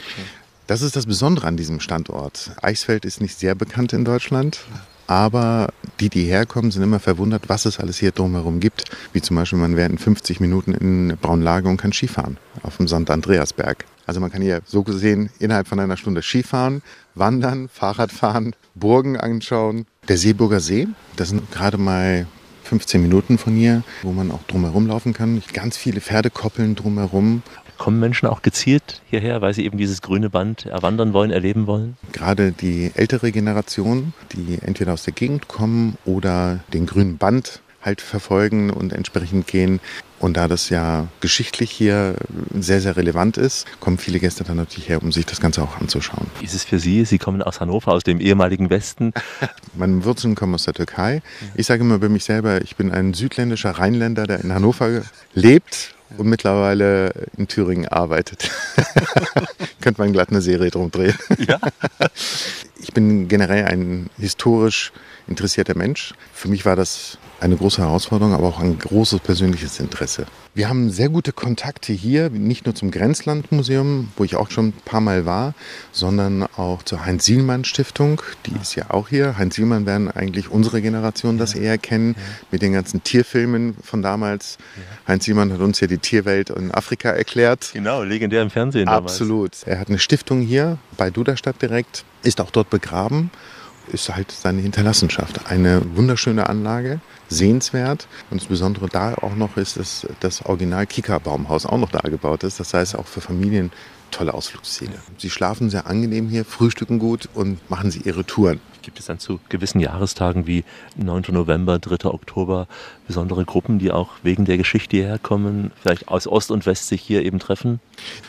Das ist das Besondere an diesem Standort. Eichsfeld ist nicht sehr bekannt in Deutschland. Aber die, die herkommen, sind immer verwundert, was es alles hier drumherum gibt. Wie zum Beispiel, man wäre in 50 Minuten in Braunlage und kann Skifahren auf dem St. Andreasberg. Also man kann hier so gesehen innerhalb von einer Stunde Skifahren, wandern, Fahrradfahren, Burgen anschauen. Der Seeburger See, das sind gerade mal 15 Minuten von hier, wo man auch drumherum laufen kann. Ganz viele Pferdekoppeln drumherum. Kommen Menschen auch gezielt hierher, weil sie eben dieses grüne Band erwandern wollen, erleben wollen? Gerade die ältere Generation, die entweder aus der Gegend kommen oder den grünen Band halt verfolgen und entsprechend gehen. Und da das ja geschichtlich hier sehr, sehr relevant ist, kommen viele Gäste dann natürlich her, um sich das Ganze auch anzuschauen. Wie ist es für Sie? Sie kommen aus Hannover, aus dem ehemaligen Westen. Meine Wurzeln kommen aus der Türkei. Ich sage immer bei mich selber, ich bin ein südländischer Rheinländer, der in Hannover lebt und mittlerweile in Thüringen arbeitet. Könnte man glatt eine Serie drum drehen. Ja. Ich bin generell ein historisch interessierter Mensch. Für mich war das eine große Herausforderung, aber auch ein großes persönliches Interesse. Wir haben sehr gute Kontakte hier, nicht nur zum Grenzlandmuseum, wo ich auch schon ein paar Mal war, sondern auch zur Heinz-Sielmann-Stiftung. Die ist ja auch hier. Heinz-Sielmann werden eigentlich unsere Generation das eher kennen, mit den ganzen Tierfilmen von damals. Heinz Sielmann hat uns ja die Tierwelt in Afrika erklärt. Genau, legendär im Fernsehen damals. Absolut. Er hat eine Stiftung hier bei Duderstadt direkt, ist auch dort begraben ist halt seine Hinterlassenschaft. Eine wunderschöne Anlage, sehenswert. Und das Besondere da auch noch ist, dass das Original Kika-Baumhaus auch noch da gebaut ist. Das heißt auch für Familien tolle Ausflugsziele. Sie schlafen sehr angenehm hier, frühstücken gut und machen sie ihre Touren. Gibt es dann zu gewissen Jahrestagen wie 9. November, 3. Oktober besondere Gruppen, die auch wegen der Geschichte hierher kommen, vielleicht aus Ost und West sich hier eben treffen?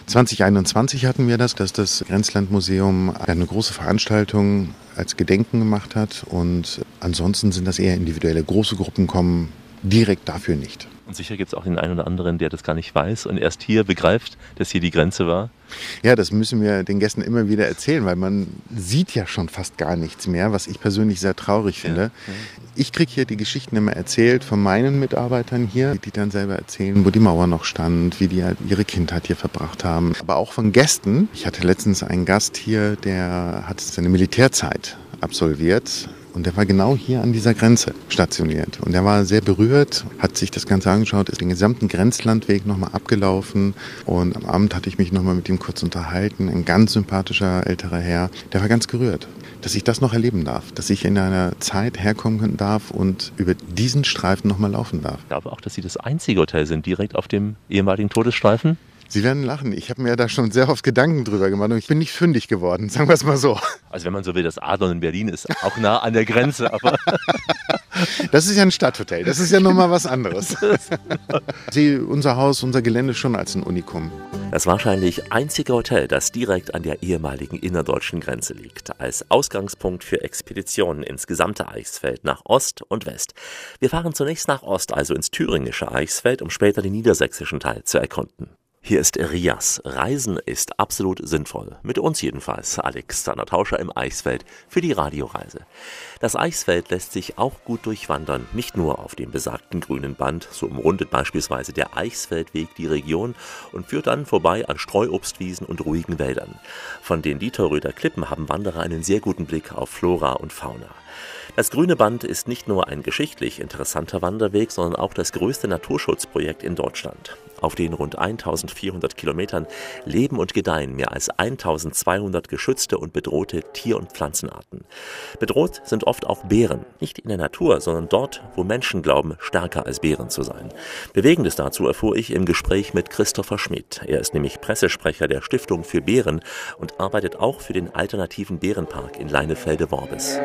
2021 hatten wir das, dass das Grenzlandmuseum eine große Veranstaltung als Gedenken gemacht hat und ansonsten sind das eher individuelle. Große Gruppen kommen direkt dafür nicht. Und sicher gibt es auch den einen oder anderen, der das gar nicht weiß und erst hier begreift, dass hier die Grenze war. Ja, das müssen wir den Gästen immer wieder erzählen, weil man sieht ja schon fast gar nichts mehr, was ich persönlich sehr traurig finde. Ja. Ich kriege hier die Geschichten immer erzählt von meinen Mitarbeitern hier, die dann selber erzählen, wo die Mauer noch stand, wie die halt ihre Kindheit hier verbracht haben. Aber auch von Gästen. Ich hatte letztens einen Gast hier, der hat seine Militärzeit absolviert und der war genau hier an dieser Grenze stationiert. Und er war sehr berührt, hat sich das Ganze angeschaut, ist den gesamten Grenzlandweg nochmal abgelaufen. Und am Abend hatte ich mich nochmal mit ihm kurz unterhalten. Ein ganz sympathischer älterer Herr. Der war ganz gerührt, dass ich das noch erleben darf. Dass ich in einer Zeit herkommen darf und über diesen Streifen nochmal laufen darf. Ich glaube auch, dass Sie das einzige Hotel sind, direkt auf dem ehemaligen Todesstreifen. Sie werden lachen. Ich habe mir da schon sehr oft Gedanken drüber gemacht und ich bin nicht fündig geworden, sagen wir es mal so. Also wenn man so will, das Adlon in Berlin ist auch nah an der Grenze, aber das ist ja ein Stadthotel. Das ist ja nochmal was anderes. Sie, unser Haus, unser Gelände schon als ein Unikum. Das wahrscheinlich einzige Hotel, das direkt an der ehemaligen innerdeutschen Grenze liegt, als Ausgangspunkt für Expeditionen ins gesamte Eichsfeld nach Ost und West. Wir fahren zunächst nach Ost, also ins thüringische Eichsfeld, um später den niedersächsischen Teil zu erkunden. Hier ist Rias. Reisen ist absolut sinnvoll. Mit uns jedenfalls, Alexander Tauscher im Eichsfeld für die Radioreise. Das Eichsfeld lässt sich auch gut durchwandern, nicht nur auf dem besagten grünen Band, so umrundet beispielsweise der Eichsfeldweg die Region und führt dann vorbei an Streuobstwiesen und ruhigen Wäldern. Von den Dieterröder Klippen haben Wanderer einen sehr guten Blick auf Flora und Fauna. Das Grüne Band ist nicht nur ein geschichtlich interessanter Wanderweg, sondern auch das größte Naturschutzprojekt in Deutschland. Auf den rund 1400 Kilometern leben und gedeihen mehr als 1200 geschützte und bedrohte Tier- und Pflanzenarten. Bedroht sind oft auch Bären, nicht in der Natur, sondern dort, wo Menschen glauben, stärker als Bären zu sein. Bewegendes dazu erfuhr ich im Gespräch mit Christopher Schmidt. Er ist nämlich Pressesprecher der Stiftung für Bären und arbeitet auch für den alternativen Bärenpark in Leinefelde-Worbis.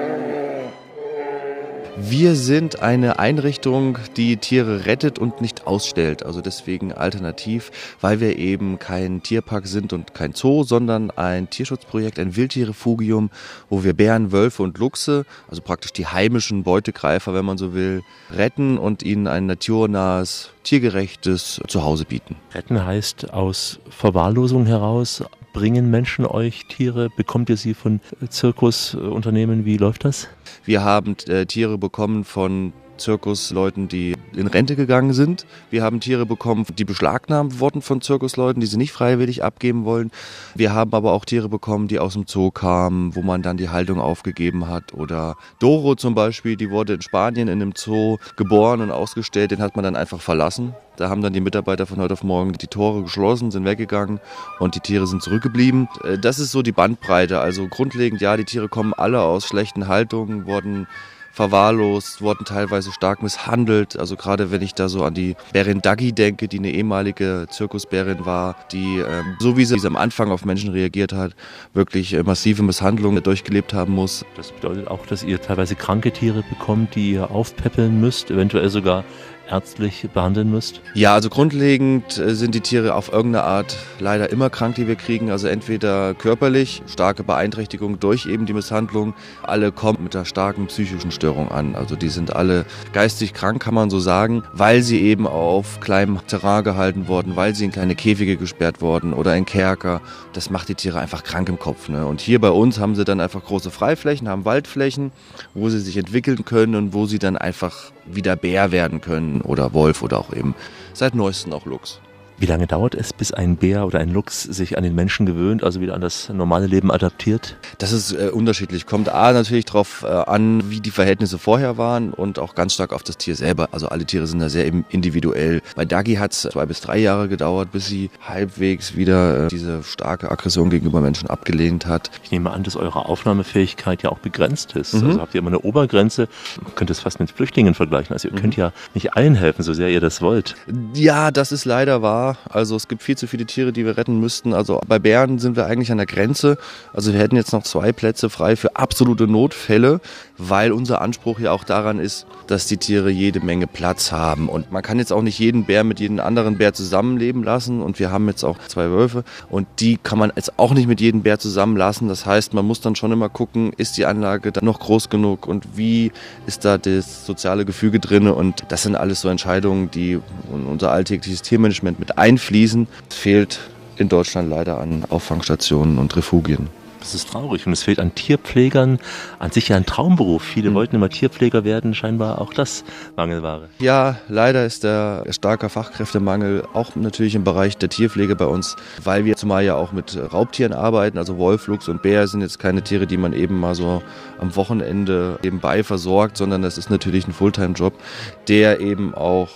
Wir sind eine Einrichtung, die Tiere rettet und nicht ausstellt. Also deswegen alternativ, weil wir eben kein Tierpark sind und kein Zoo, sondern ein Tierschutzprojekt, ein Wildtierrefugium, wo wir Bären, Wölfe und Luchse, also praktisch die heimischen Beutegreifer, wenn man so will, retten und ihnen ein naturnahes, tiergerechtes Zuhause bieten. Retten heißt aus Verwahrlosung heraus Bringen Menschen euch Tiere? Bekommt ihr sie von Zirkusunternehmen? Wie läuft das? Wir haben äh, Tiere bekommen von Zirkusleuten, die in Rente gegangen sind. Wir haben Tiere bekommen, die beschlagnahmt wurden von Zirkusleuten, die sie nicht freiwillig abgeben wollen. Wir haben aber auch Tiere bekommen, die aus dem Zoo kamen, wo man dann die Haltung aufgegeben hat. Oder Doro zum Beispiel, die wurde in Spanien in einem Zoo geboren und ausgestellt, den hat man dann einfach verlassen. Da haben dann die Mitarbeiter von heute auf morgen die Tore geschlossen, sind weggegangen und die Tiere sind zurückgeblieben. Äh, das ist so die Bandbreite. Also grundlegend, ja, die Tiere kommen alle aus schlechten Haltungen, wurden verwahrlost, wurden teilweise stark misshandelt. Also gerade wenn ich da so an die Bärin Dagi denke, die eine ehemalige Zirkusbärin war, die ähm, so wie sie am Anfang auf Menschen reagiert hat, wirklich äh, massive Misshandlungen durchgelebt haben muss. Das bedeutet auch, dass ihr teilweise kranke Tiere bekommt, die ihr aufpäppeln müsst, eventuell sogar ärztlich behandeln müsst? Ja, also grundlegend äh, sind die Tiere auf irgendeine Art leider immer krank, die wir kriegen. Also entweder körperlich, starke Beeinträchtigung durch eben die Misshandlung. Alle kommen mit einer starken psychischen Störung an. Also die sind alle geistig krank, kann man so sagen, weil sie eben auf kleinem Terrain gehalten wurden, weil sie in kleine Käfige gesperrt wurden oder in Kerker. Das macht die Tiere einfach krank im Kopf. Ne? Und hier bei uns haben sie dann einfach große Freiflächen, haben Waldflächen, wo sie sich entwickeln können und wo sie dann einfach wieder Bär werden können oder Wolf oder auch eben seit neuestem auch Luchs. Wie lange dauert es, bis ein Bär oder ein Luchs sich an den Menschen gewöhnt, also wieder an das normale Leben adaptiert? Das ist äh, unterschiedlich. Kommt A natürlich darauf äh, an, wie die Verhältnisse vorher waren und auch ganz stark auf das Tier selber. Also alle Tiere sind da sehr individuell. Bei Dagi hat es zwei bis drei Jahre gedauert, bis sie halbwegs wieder äh, diese starke Aggression gegenüber Menschen abgelehnt hat. Ich nehme an, dass eure Aufnahmefähigkeit ja auch begrenzt ist. Mhm. Also habt ihr immer eine Obergrenze. Man könnte es fast mit Flüchtlingen vergleichen. Also ihr mhm. könnt ja nicht allen helfen, so sehr ihr das wollt. Ja, das ist leider wahr. Also es gibt viel zu viele Tiere, die wir retten müssten. Also bei Bären sind wir eigentlich an der Grenze. Also wir hätten jetzt noch zwei Plätze frei für absolute Notfälle, weil unser Anspruch ja auch daran ist, dass die Tiere jede Menge Platz haben. Und man kann jetzt auch nicht jeden Bär mit jedem anderen Bär zusammenleben lassen. Und wir haben jetzt auch zwei Wölfe und die kann man jetzt auch nicht mit jedem Bär zusammenlassen. Das heißt, man muss dann schon immer gucken, ist die Anlage dann noch groß genug und wie ist da das soziale Gefüge drin. Und das sind alles so Entscheidungen, die unser alltägliches Tiermanagement mit einfließen. Es fehlt in Deutschland leider an Auffangstationen und Refugien. Das ist traurig und es fehlt an Tierpflegern, an sich ja ein Traumberuf. Viele mhm. wollten immer Tierpfleger werden, scheinbar auch das Mangelware. Ja, leider ist der starke Fachkräftemangel auch natürlich im Bereich der Tierpflege bei uns, weil wir zumal ja auch mit Raubtieren arbeiten. Also Wolf, Luchs und Bär sind jetzt keine Tiere, die man eben mal so am Wochenende nebenbei versorgt, sondern das ist natürlich ein Fulltime-Job, der eben auch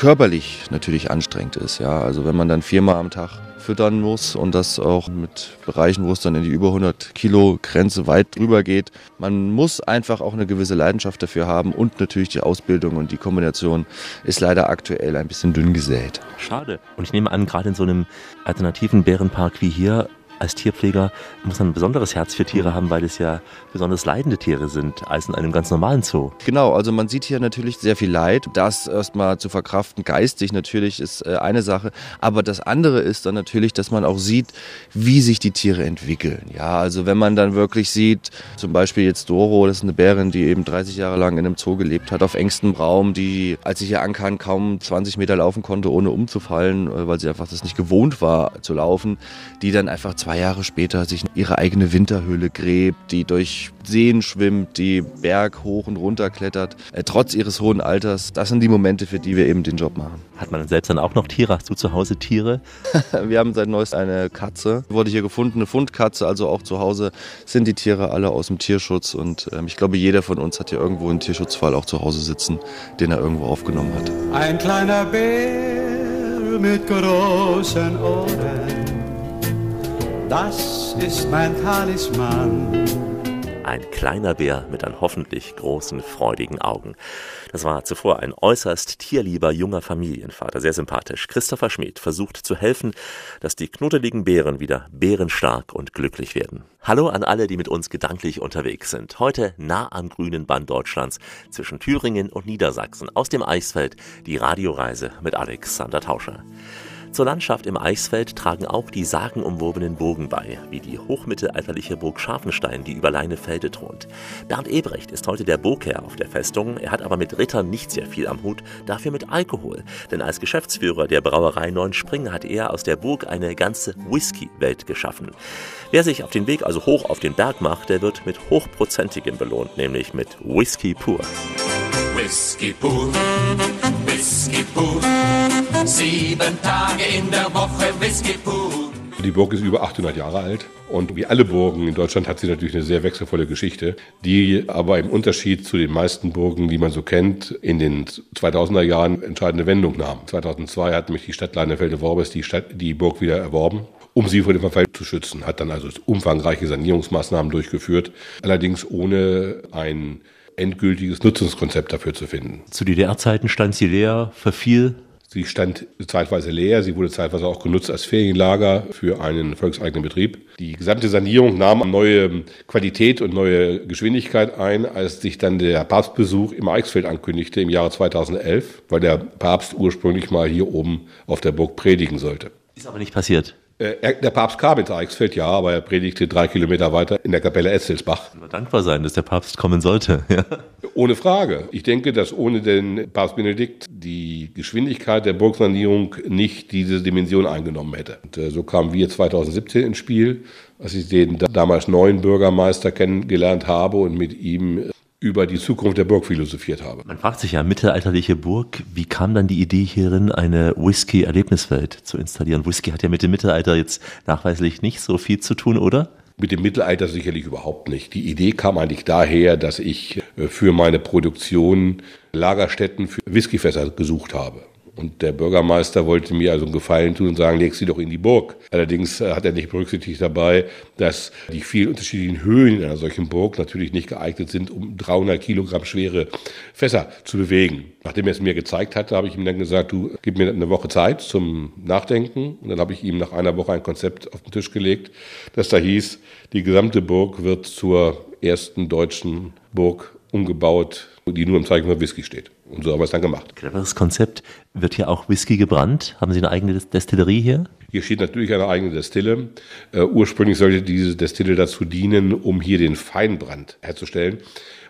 körperlich natürlich anstrengend ist. Ja, also wenn man dann viermal am Tag füttern muss und das auch mit Bereichen, wo es dann in die über 100 Kilo Grenze weit drüber geht. Man muss einfach auch eine gewisse Leidenschaft dafür haben und natürlich die Ausbildung und die Kombination ist leider aktuell ein bisschen dünn gesät. Schade. Und ich nehme an, gerade in so einem alternativen Bärenpark wie hier als Tierpfleger muss man ein besonderes Herz für Tiere haben, weil es ja besonders leidende Tiere sind, als in einem ganz normalen Zoo. Genau, also man sieht hier natürlich sehr viel Leid. Das erstmal zu verkraften, geistig natürlich, ist äh, eine Sache. Aber das andere ist dann natürlich, dass man auch sieht, wie sich die Tiere entwickeln. Ja, also wenn man dann wirklich sieht, zum Beispiel jetzt Doro, das ist eine Bärin, die eben 30 Jahre lang in einem Zoo gelebt hat, auf engstem Raum, die, als ich hier ankam, kaum 20 Meter laufen konnte, ohne umzufallen, äh, weil sie einfach das nicht gewohnt war zu laufen, die dann einfach zwei zwei Jahre später sich ihre eigene Winterhöhle gräbt, die durch Seen schwimmt, die Berg hoch und runter klettert, äh, trotz ihres hohen Alters. Das sind die Momente, für die wir eben den Job machen. Hat man selbst dann auch noch Tiere? Hast du zu Hause Tiere? wir haben seit neuestem eine Katze. Wurde hier gefunden, eine Fundkatze. Also auch zu Hause sind die Tiere alle aus dem Tierschutz. Und ähm, ich glaube, jeder von uns hat hier irgendwo einen Tierschutzfall auch zu Hause sitzen, den er irgendwo aufgenommen hat. Ein kleiner Bär mit großen Ohren das ist mein Talisman. Ein kleiner Bär mit an hoffentlich großen, freudigen Augen. Das war zuvor ein äußerst tierlieber junger Familienvater, sehr sympathisch. Christopher Schmid versucht zu helfen, dass die knuddeligen Bären wieder bärenstark und glücklich werden. Hallo an alle, die mit uns gedanklich unterwegs sind. Heute nah am grünen Band Deutschlands zwischen Thüringen und Niedersachsen aus dem Eichsfeld die Radioreise mit Alexander Tauscher. Zur Landschaft im Eichsfeld tragen auch die sagenumwobenen Burgen bei, wie die hochmittelalterliche Burg Scharfenstein, die über Leinefelde thront. Bernd Ebrecht ist heute der Burgherr auf der Festung, er hat aber mit Rittern nicht sehr viel am Hut, dafür mit Alkohol. Denn als Geschäftsführer der Brauerei Neunspring hat er aus der Burg eine ganze Whisky-Welt geschaffen. Wer sich auf den Weg also hoch auf den Berg macht, der wird mit hochprozentigem belohnt, nämlich mit Whisky pur. Whisky pur, Whisky pur. Sieben Tage in der Woche Whisky pur. Die Burg ist über 800 Jahre alt und wie alle Burgen in Deutschland hat sie natürlich eine sehr wechselvolle Geschichte, die aber im Unterschied zu den meisten Burgen, die man so kennt, in den 2000er Jahren entscheidende Wendung nahm. 2002 hat nämlich die Stadt Leinefelde-Worbes die, Stadt, die Burg wieder erworben um sie vor dem Verfall zu schützen, hat dann also umfangreiche Sanierungsmaßnahmen durchgeführt, allerdings ohne ein endgültiges Nutzungskonzept dafür zu finden. Zu DDR-Zeiten stand sie leer, verfiel. Sie stand zeitweise leer, sie wurde zeitweise auch genutzt als Ferienlager für einen volkseigenen Betrieb. Die gesamte Sanierung nahm neue Qualität und neue Geschwindigkeit ein, als sich dann der Papstbesuch im Eichsfeld ankündigte im Jahre 2011, weil der Papst ursprünglich mal hier oben auf der Burg predigen sollte. Ist aber nicht passiert. Äh, der Papst kam ins Eichsfeld, ja, aber er predigte drei Kilometer weiter in der Kapelle Etzelsbach. Dankbar sein, dass der Papst kommen sollte. Ja. Ohne Frage. Ich denke, dass ohne den Papst Benedikt die Geschwindigkeit der Burgsanierung nicht diese Dimension eingenommen hätte. Und äh, so kamen wir 2017 ins Spiel, als ich den damals neuen Bürgermeister kennengelernt habe und mit ihm über die Zukunft der Burg philosophiert habe. Man fragt sich ja, mittelalterliche Burg, wie kam dann die Idee hierin, eine Whisky-Erlebniswelt zu installieren? Whisky hat ja mit dem Mittelalter jetzt nachweislich nicht so viel zu tun, oder? Mit dem Mittelalter sicherlich überhaupt nicht. Die Idee kam eigentlich daher, dass ich äh, für meine Produktion Lagerstätten für Whiskyfässer gesucht habe. Und der Bürgermeister wollte mir also einen Gefallen tun und sagen, leg sie doch in die Burg. Allerdings äh, hat er nicht berücksichtigt dabei, dass die vielen unterschiedlichen Höhen in einer solchen Burg natürlich nicht geeignet sind, um 300 Kilogramm schwere Fässer zu bewegen. Nachdem er es mir gezeigt hatte, habe ich ihm dann gesagt, du gib mir eine Woche Zeit zum Nachdenken. Und dann habe ich ihm nach einer Woche ein Konzept auf den Tisch gelegt, das da hieß, die gesamte Burg wird zur ersten deutschen Burg umgebaut, die nur im Zeichen von Whisky steht. Und so haben wir es dann gemacht. Cleveres Konzept. Wird hier auch Whisky gebrannt? Haben Sie eine eigene Destillerie hier? Hier steht natürlich eine eigene Destille. Uh, ursprünglich sollte diese Destille dazu dienen, um hier den Feinbrand herzustellen,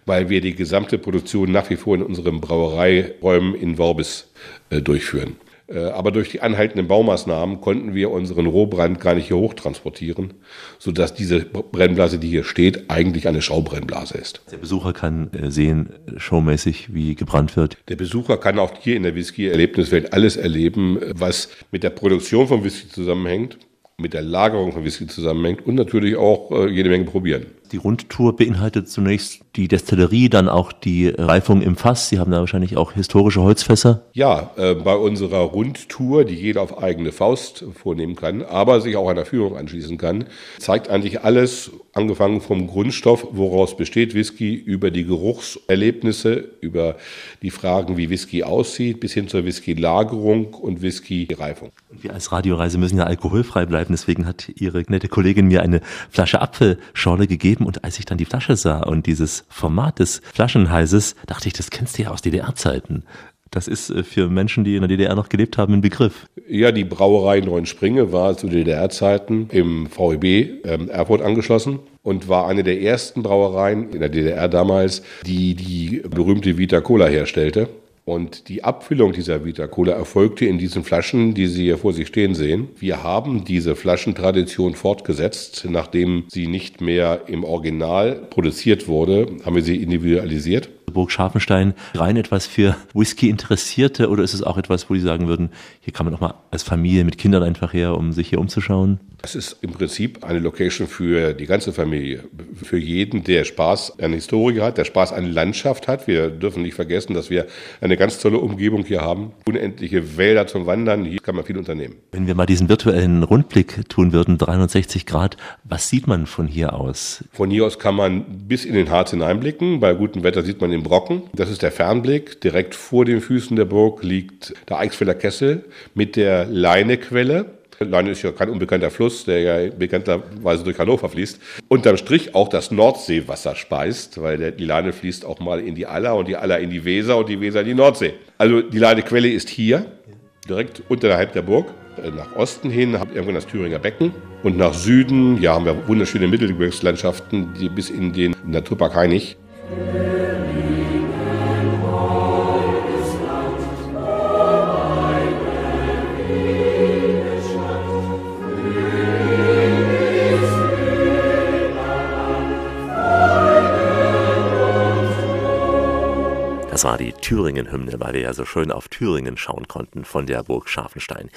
weil wir die gesamte Produktion nach wie vor in unseren Brauereiräumen in Worbis uh, durchführen. Äh, aber durch die anhaltenden Baumaßnahmen konnten wir unseren Rohbrand gar nicht hier hoch transportieren, sodass diese Brennblase, die hier steht, eigentlich eine Schaubrennblase ist. Der Besucher kann äh, sehen, showmäßig, wie gebrannt wird. Der Besucher kann auch hier in der Whisky-Erlebniswelt alles erleben, was mit der Produktion von Whisky zusammenhängt, mit der Lagerung von Whisky zusammenhängt und natürlich auch äh, jede Menge probieren. Die Rundtour beinhaltet zunächst die Destillerie, dann auch die Reifung im Fass. Sie haben da wahrscheinlich auch historische Holzfässer. Ja, äh, bei unserer Rundtour, die jeder auf eigene Faust vornehmen kann, aber sich auch einer Führung anschließen kann, zeigt eigentlich alles, angefangen vom Grundstoff, woraus besteht Whisky, über die Geruchserlebnisse, über die Fragen, wie Whisky aussieht, bis hin zur Whisky-Lagerung und Whisky-Reifung. Wir als Radioreise müssen ja alkoholfrei bleiben, deswegen hat Ihre nette Kollegin mir eine Flasche Apfelschorle gegeben und als ich dann die Flasche sah und dieses Format des Flaschenhalses, dachte ich, das kennst du ja aus DDR-Zeiten. Das ist äh, für Menschen, die in der DDR noch gelebt haben, ein Begriff. Ja, die Brauerei Neuenspringe war zu DDR-Zeiten im VEB ähm, Erfurt angeschlossen und war eine der ersten Brauereien in der DDR damals, die die berühmte Vita Cola herstellte. Und die Abfüllung dieser Vita Cola erfolgte in diesen Flaschen, die Sie hier vor sich stehen sehen. Wir haben diese Flaschentradition fortgesetzt. Nachdem sie nicht mehr im Original produziert wurde, haben wir sie individualisiert. Burg Scharfenstein rein etwas für Whisky-Interessierte oder ist es auch etwas, wo Sie sagen würden, hier kann man auch mal als Familie mit Kindern einfach her, um sich hier umzuschauen? Es ist im Prinzip eine Location für die ganze Familie. Für jeden, der Spaß an Historie hat, der Spaß an Landschaft hat. Wir dürfen nicht vergessen, dass wir eine ganz tolle Umgebung hier haben. Unendliche Wälder zum Wandern. Hier kann man viel unternehmen. Wenn wir mal diesen virtuellen Rundblick tun würden, 360 Grad, was sieht man von hier aus? Von hier aus kann man bis in den Harz hineinblicken. Bei gutem Wetter sieht man den Brocken. Das ist der Fernblick. Direkt vor den Füßen der Burg liegt der Eichsfelder Kessel mit der Leinequelle. Leine ist ja kein unbekannter Fluss, der ja bekannterweise durch Hannover fließt. Unterm Strich auch das Nordseewasser speist, weil die Leine fließt auch mal in die Aller und die Aller in die Weser und die Weser in die Nordsee. Also die Leinequelle ist hier, direkt unterhalb der Burg. Nach Osten hin haben wir irgendwann das Thüringer Becken und nach Süden, ja, haben wir wunderschöne Mittelgebirgslandschaften, die bis in den Naturpark Heinig. Das war die Thüringen-Hymne, weil wir ja so schön auf Thüringen schauen konnten von der Burg Scharfenstein.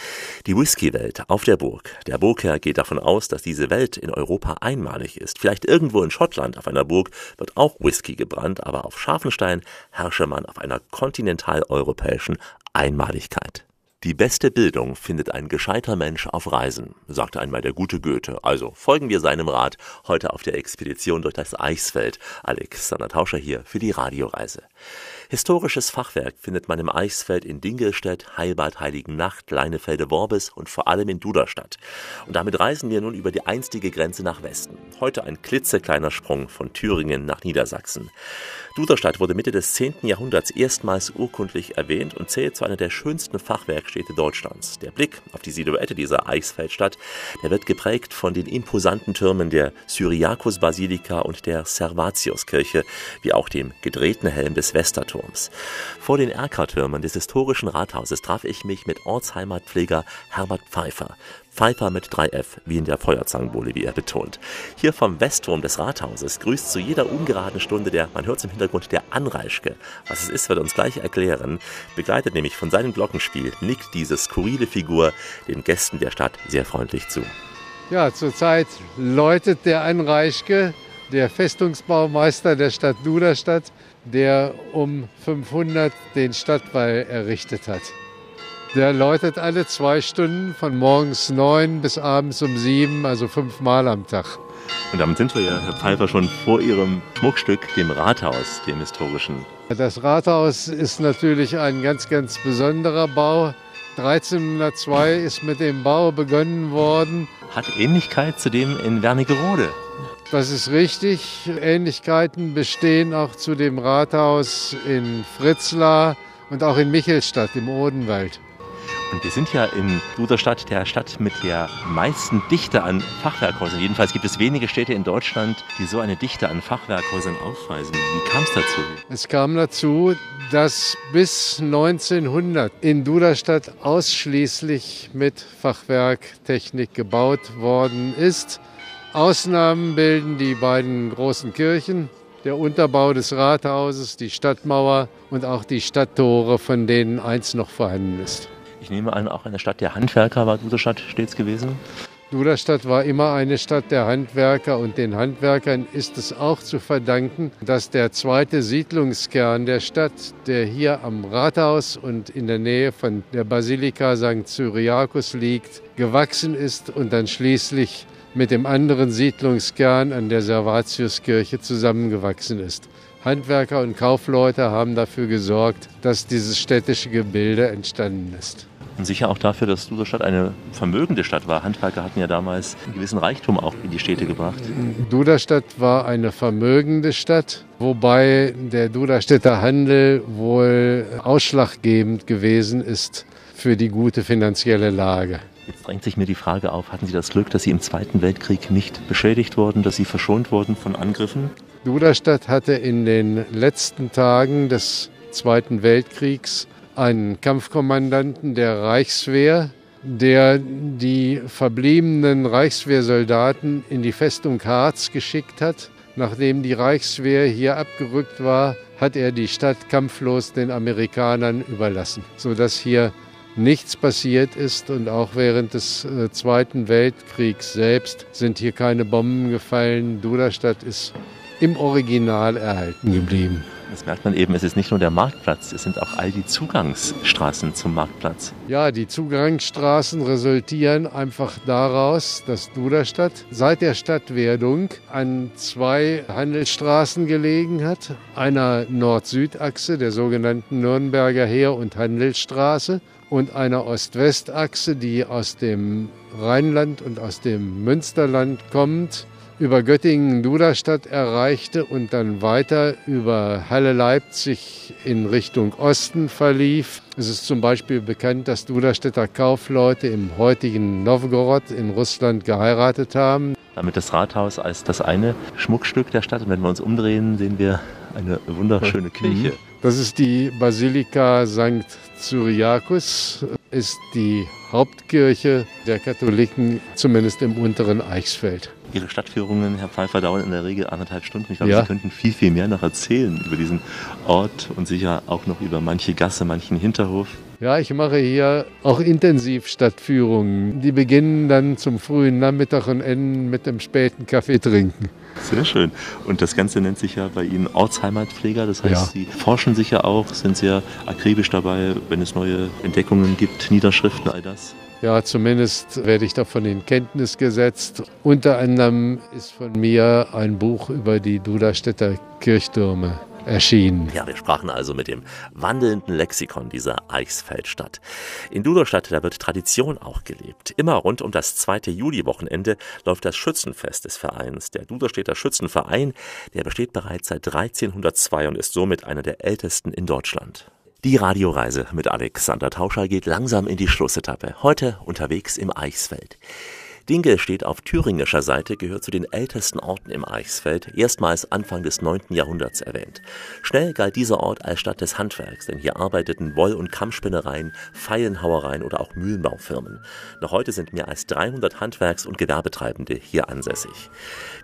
Die Whisky-Welt auf der Burg. Der Burgherr geht davon aus, dass diese Welt in Europa einmalig ist. Vielleicht irgendwo in Schottland auf einer Burg wird auch Whisky gebrannt, aber auf Scharfenstein herrsche man auf einer kontinentaleuropäischen Einmaligkeit. Die beste Bildung findet ein gescheiter Mensch auf Reisen, sagte einmal der gute Goethe. Also folgen wir seinem Rat heute auf der Expedition durch das Eichsfeld. Alexander Tauscher hier für die Radioreise. Historisches Fachwerk findet man im Eichsfeld in Dingelstedt, Heilbad Heiligennacht, Leinefelde Worbis und vor allem in Duderstadt. Und damit reisen wir nun über die einstige Grenze nach Westen. Heute ein klitzekleiner Sprung von Thüringen nach Niedersachsen. Duderstadt wurde Mitte des 10. Jahrhunderts erstmals urkundlich erwähnt und zählt zu einer der schönsten Fachwerkstädte Deutschlands. Der Blick auf die Silhouette dieser Eichsfeldstadt, der wird geprägt von den imposanten Türmen der Syriakus-Basilika und der Servatiuskirche, wie auch dem gedrehten Helm des Westerturms. Vor den Erkertürmen des historischen Rathauses traf ich mich mit Ortsheimatpfleger Herbert Pfeiffer. Pfeiffer mit 3F, wie in der Feuerzangenbowle, wie er betont. Hier vom Westturm des Rathauses grüßt zu jeder ungeraden Stunde der, man hört es im Hintergrund, der Anreischke. Was es ist, wird uns gleich erklären. Begleitet nämlich von seinem Glockenspiel nickt diese skurrile Figur den Gästen der Stadt sehr freundlich zu. Ja, zurzeit läutet der Anreischke, der Festungsbaumeister der Stadt Duderstadt, der um 500 den Stadtwall errichtet hat. Der läutet alle zwei Stunden von morgens neun bis abends um sieben, also fünfmal am Tag. Und damit sind wir ja, Herr Pfeiffer, schon vor Ihrem Schmuckstück, dem Rathaus, dem historischen. Das Rathaus ist natürlich ein ganz, ganz besonderer Bau. 1302 ist mit dem Bau begonnen worden. Hat Ähnlichkeit zu dem in Wernigerode. Das ist richtig. Ähnlichkeiten bestehen auch zu dem Rathaus in Fritzlar und auch in Michelstadt im Odenwald. Und wir sind ja in Duderstadt, der Stadt mit der meisten Dichte an Fachwerkhäusern. Jedenfalls gibt es wenige Städte in Deutschland, die so eine Dichte an Fachwerkhäusern aufweisen. Wie kam es dazu? Es kam dazu, dass bis 1900 in Duderstadt ausschließlich mit Fachwerktechnik gebaut worden ist. Ausnahmen bilden die beiden großen Kirchen, der Unterbau des Rathauses, die Stadtmauer und auch die Stadttore, von denen eins noch vorhanden ist. Ich nehme an, auch eine Stadt der Handwerker war Duderstadt stets gewesen. Duderstadt war immer eine Stadt der Handwerker und den Handwerkern ist es auch zu verdanken, dass der zweite Siedlungskern der Stadt, der hier am Rathaus und in der Nähe von der Basilika St. Cyriakus liegt, gewachsen ist und dann schließlich mit dem anderen Siedlungskern an der Servatiuskirche zusammengewachsen ist. Handwerker und Kaufleute haben dafür gesorgt, dass dieses städtische Gebilde entstanden ist. Und sicher auch dafür, dass Duderstadt eine vermögende Stadt war. Handwerker hatten ja damals einen gewissen Reichtum auch in die Städte gebracht. Duderstadt war eine vermögende Stadt, wobei der Duderstädter Handel wohl ausschlaggebend gewesen ist für die gute finanzielle Lage. Jetzt drängt sich mir die Frage auf, hatten Sie das Glück, dass Sie im Zweiten Weltkrieg nicht beschädigt wurden, dass Sie verschont wurden von Angriffen? Duderstadt hatte in den letzten Tagen des Zweiten Weltkriegs einen Kampfkommandanten der Reichswehr, der die verbliebenen Reichswehrsoldaten in die Festung Harz geschickt hat. Nachdem die Reichswehr hier abgerückt war, hat er die Stadt kampflos den Amerikanern überlassen, sodass hier nichts passiert ist und auch während des äh, Zweiten Weltkriegs selbst sind hier keine Bomben gefallen. Duderstadt ist im Original erhalten geblieben. Das merkt man eben, es ist nicht nur der Marktplatz, es sind auch all die Zugangsstraßen zum Marktplatz. Ja, die Zugangsstraßen resultieren einfach daraus, dass Duderstadt seit der Stadtwerdung an zwei Handelsstraßen gelegen hat. Einer Nord-Süd-Achse, der sogenannten Nürnberger Heer- und Handelsstraße und einer Ost-West-Achse, die aus dem Rheinland und aus dem Münsterland kommt über Göttingen-Duderstadt erreichte und dann weiter über Halle-Leipzig in Richtung Osten verlief. Es ist zum Beispiel bekannt, dass Duderstädter Kaufleute im heutigen Novgorod in Russland geheiratet haben. Damit das Rathaus als das eine Schmuckstück der Stadt. Und wenn wir uns umdrehen, sehen wir eine wunderschöne Kirche. Das ist die Basilika St. Syriacus ist die Hauptkirche der Katholiken, zumindest im unteren Eichsfeld. Ihre Stadtführungen, Herr Pfeiffer, dauern in der Regel anderthalb Stunden. Ich glaube, Ja. Sie könnten viel, viel mehr noch erzählen über diesen Ort und sicher auch noch über manche Gasse, manchen Hinterhof. Ja, ich mache hier auch intensiv Stadtführungen. Die beginnen dann zum frühen Nachmittag und enden mit dem späten Kaffee trinken. Sehr schön. Und das Ganze nennt sich ja bei Ihnen Ortsheimatpfleger. Das heißt, Ja. Sie forschen sich ja auch, sind sehr akribisch dabei, wenn es neue Entdeckungen gibt, Niederschriften, all das. Ja, zumindest werde ich davon in Kenntnis gesetzt. Unter anderem ist von mir ein Buch über die Duderstädter Kirchtürme erschienen. Ja, wir sprachen also mit dem wandelnden Lexikon dieser Eichsfeldstadt. In Duderstadt, da wird Tradition auch gelebt. Immer rund um das zweite Juli-Wochenende läuft das Schützenfest des Vereins. Der Duderstädter Schützenverein, der besteht bereits seit 1302 und ist somit einer der ältesten in Deutschland. Die Radioreise mit Alexander Tauscher geht langsam in die Schlussetappe. Heute unterwegs im Eichsfeld. Dinkel steht auf thüringischer Seite, gehört zu den ältesten Orten im Eichsfeld, erstmals Anfang des 9. Jahrhunderts erwähnt. Schnell galt dieser Ort als Stadt des Handwerks, denn hier arbeiteten Woll- und Kammspinnereien, Feilenhauereien oder auch Mühlenbaufirmen. Noch heute sind mehr als 300 Handwerks- und Gewerbetreibende hier ansässig.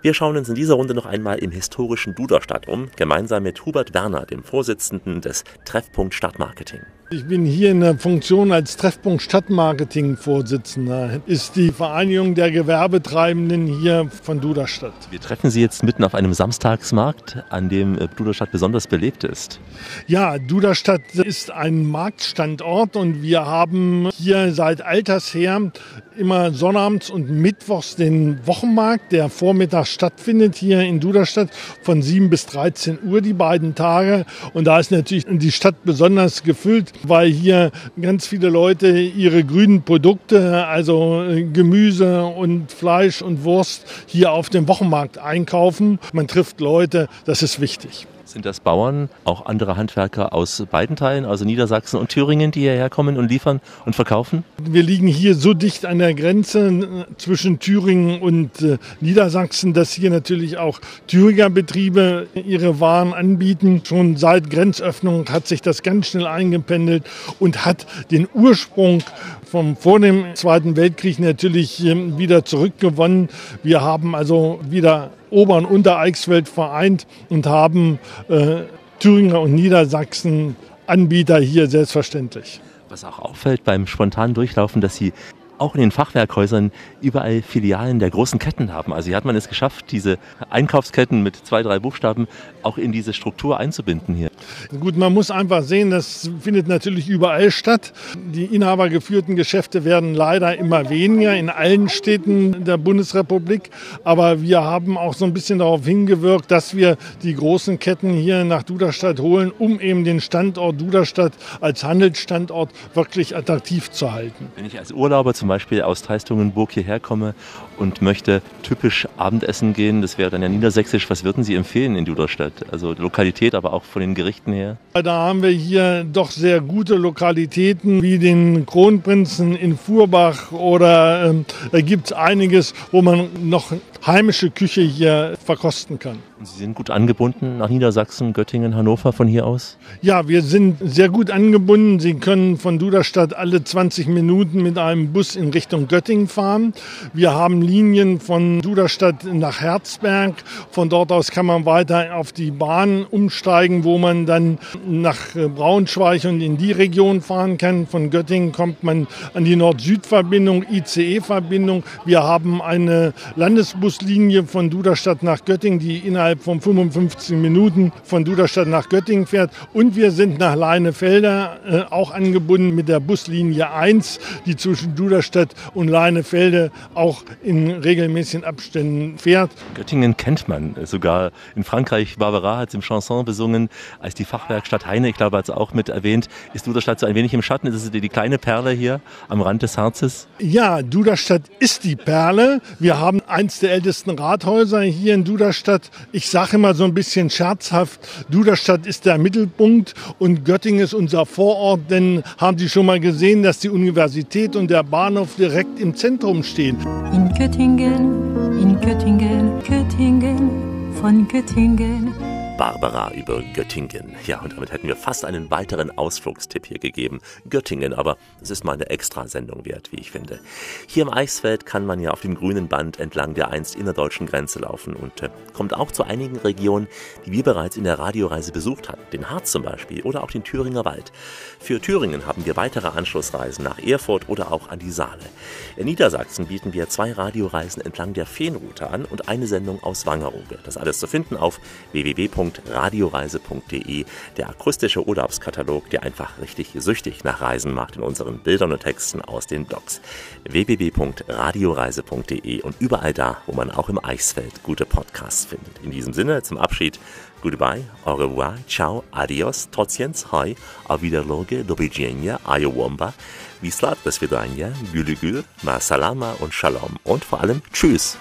Wir schauen uns in dieser Runde noch einmal im historischen Duderstadt um, gemeinsam mit Hubert Werner, dem Vorsitzenden des Treffpunkt Stadtmarketing. Ich bin hier in der Funktion als Treffpunkt Stadtmarketing-Vorsitzender. Ist die Vereinigung der Gewerbetreibenden hier von Duderstadt. Wir treffen Sie jetzt mitten auf einem Samstagsmarkt, an dem äh, Duderstadt besonders belebt ist. Ja, Duderstadt ist ein Marktstandort und wir haben hier seit alters her immer sonnabends und mittwochs den Wochenmarkt, der vormittags stattfindet hier in Duderstadt von 7 bis 13 Uhr die beiden Tage. Und da ist natürlich die Stadt besonders gefüllt, weil hier ganz viele Leute ihre grünen Produkte, also äh, Gemüse und Fleisch und Wurst hier auf dem Wochenmarkt einkaufen. Man trifft Leute, das ist wichtig. Sind das Bauern, auch andere Handwerker aus beiden Teilen, also Niedersachsen und Thüringen, die hierher kommen und liefern und verkaufen? Wir liegen hier so dicht an der Grenze äh, zwischen Thüringen und äh, Niedersachsen, dass hier natürlich auch Thüringer Betriebe ihre Waren anbieten. Schon seit Grenzöffnung hat sich das ganz schnell eingependelt und hat den Ursprung vom vor dem Zweiten Weltkrieg natürlich ähm, wieder zurückgewonnen. Wir haben also wieder Ober- und Untereichsfeld vereint und haben äh, Thüringer und Niedersachsen Anbieter hier selbstverständlich. Was auch auffällt beim spontanen Durchlaufen, dass Sie auch in den Fachwerkhäusern überall Filialen der großen Ketten haben. Also hier hat man es geschafft, diese Einkaufsketten mit zwei, drei Buchstaben auch in diese Struktur einzubinden hier. Gut, man muss einfach sehen, das findet natürlich überall statt. Die inhabergeführten Geschäfte werden leider immer weniger in allen Städten der Bundesrepublik. Aber wir haben auch so ein bisschen darauf hingewirkt, dass wir die großen Ketten hier nach Duderstadt holen, um eben den Standort Duderstadt als Handelsstandort wirklich attraktiv zu halten. Wenn ich als Urlauber zum Beispiel aus Teistungenburg hierher komme und möchte typisch Abendessen gehen, das wäre dann ja niedersächsisch, was würden Sie empfehlen in Duderstadt? Also Lokalität, aber auch von den Gerichten her? Da haben wir hier doch sehr gute Lokalitäten wie den Kronprinzen in Furbach oder ähm, da gibt es einiges, wo man noch heimische Küche hier verkosten kann. Sie sind gut angebunden nach Niedersachsen, Göttingen, Hannover von hier aus? Ja, wir sind sehr gut angebunden. Sie können von Duderstadt alle 20 Minuten mit einem Bus in Richtung Göttingen fahren. Wir haben Linien von Duderstadt nach Herzberg. Von dort aus kann man weiter auf die Bahn umsteigen, wo man dann nach äh, Braunschweig und in die Region fahren kann. Von Göttingen kommt man an die Nord-Süd-Verbindung, ICE-Verbindung. Wir haben eine Landesbuslinie von Duderstadt nach Göttingen, die innerhalb von 55 Minuten von Duderstadt nach Göttingen fährt. Und wir sind nach Leinefelder äh, auch angebunden mit der Buslinie 1, die zwischen Duderstadt und Leinefelde auch in regelmäßigen Abständen fährt. Göttingen kennt man sogar. In Frankreich, Barbara hat es im Chanson besungen, als die Fachwerkstatt Heine, ich glaube, hat es auch mit erwähnt, ist Duderstadt so ein wenig im Schatten. Ist es die kleine Perle hier am Rand des Harzes? Ja, Duderstadt ist die Perle. Wir haben eins der ältesten Rathäuser hier in Duderstadt. Ich sage immer so ein bisschen scherzhaft, Duderstadt ist der Mittelpunkt und Göttingen ist unser Vorort, denn haben Sie schon mal gesehen, dass die Universität und der Bahnhof direkt im Zentrum stehen. In Göttingen, in Göttingen, Göttingen, von Göttingen Barbara über Göttingen. Ja, und damit hätten wir fast einen weiteren Ausflugstipp hier gegeben. Göttingen, aber es ist mal eine Extrasendung wert, wie ich finde. Hier im Eichsfeld kann man ja auf dem grünen Band entlang der einst innerdeutschen Grenze laufen und äh, kommt auch zu einigen Regionen, die wir bereits in der Radioreise besucht hatten. Den Harz zum Beispiel oder auch den Thüringer Wald. Für Thüringen haben wir weitere Anschlussreisen nach Erfurt oder auch an die Saale. In Niedersachsen bieten wir zwei Radioreisen entlang der Feenroute an und eine Sendung aus Wangerooge. Das alles zu finden auf www.radioreise.de, der akustische Urlaubskatalog, der einfach richtig süchtig nach Reisen macht in unseren Bildern und Texten aus den Blogs. www.radioreise.de und überall da, wo man auch im Eichsfeld gute Podcasts findet. In diesem Sinne zum Abschied Goodbye, au revoir, ciao, adios, tociens, hoi, auf Wiederloge, do widzenia, ayowomba, wislat, do svidania, gülü ma salama und shalom und vor allem tschüss.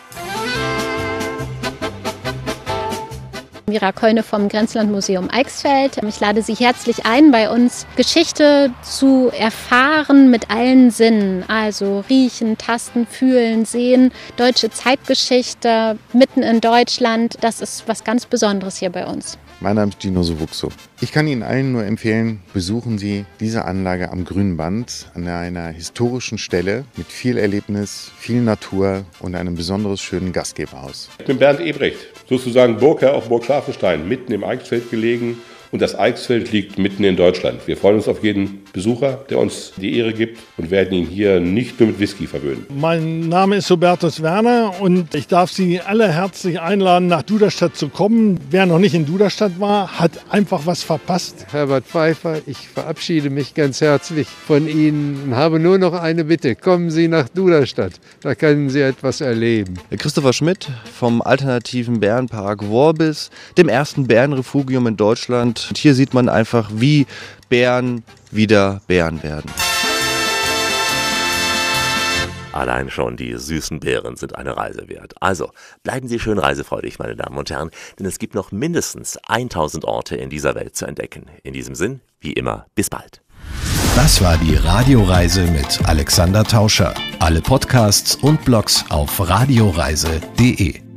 Mira Keune vom Grenzlandmuseum Eichsfeld. Ich lade Sie herzlich ein, bei uns Geschichte zu erfahren mit allen Sinnen. Also riechen, tasten, fühlen, sehen. Deutsche Zeitgeschichte mitten in Deutschland. Das ist was ganz Besonderes hier bei uns. Mein Name ist Gino Sowuxo. Ich kann Ihnen allen nur empfehlen, besuchen Sie diese Anlage am Grünen Band an einer historischen Stelle mit viel Erlebnis, viel Natur und einem besonders schönen Gastgeberhaus. Ich bin Bernd Ebrecht, sozusagen Burgherr auf Burg Scharfenstein, mitten im Eichsfeld gelegen und das Eichsfeld liegt mitten in Deutschland. Wir freuen uns auf jeden Besucher, der uns die Ehre gibt und werden ihn hier nicht nur mit Whisky verwöhnen. Mein Name ist Hubertus Werner und ich darf Sie alle herzlich einladen, nach Duderstadt zu kommen. Wer noch nicht in Duderstadt war, hat einfach was verpasst. Herbert Pfeiffer, ich verabschiede mich ganz herzlich von Ihnen und habe nur noch eine Bitte. Kommen Sie nach Duderstadt, da können Sie etwas erleben. Christopher Schmidt vom alternativen Bärenpark Worbis, dem ersten Bärenrefugium in Deutschland. Und hier sieht man einfach, wie Bären wieder Bären werden. Allein schon die süßen Beeren sind eine Reise wert. Also bleiben Sie schön reisefreudig, meine Damen und Herren, denn es gibt noch mindestens 1000 Orte in dieser Welt zu entdecken. In diesem Sinn, wie immer, bis bald. Das war die Radioreise mit Alexander Tauscher. Alle Podcasts und Blogs auf radioreise.de.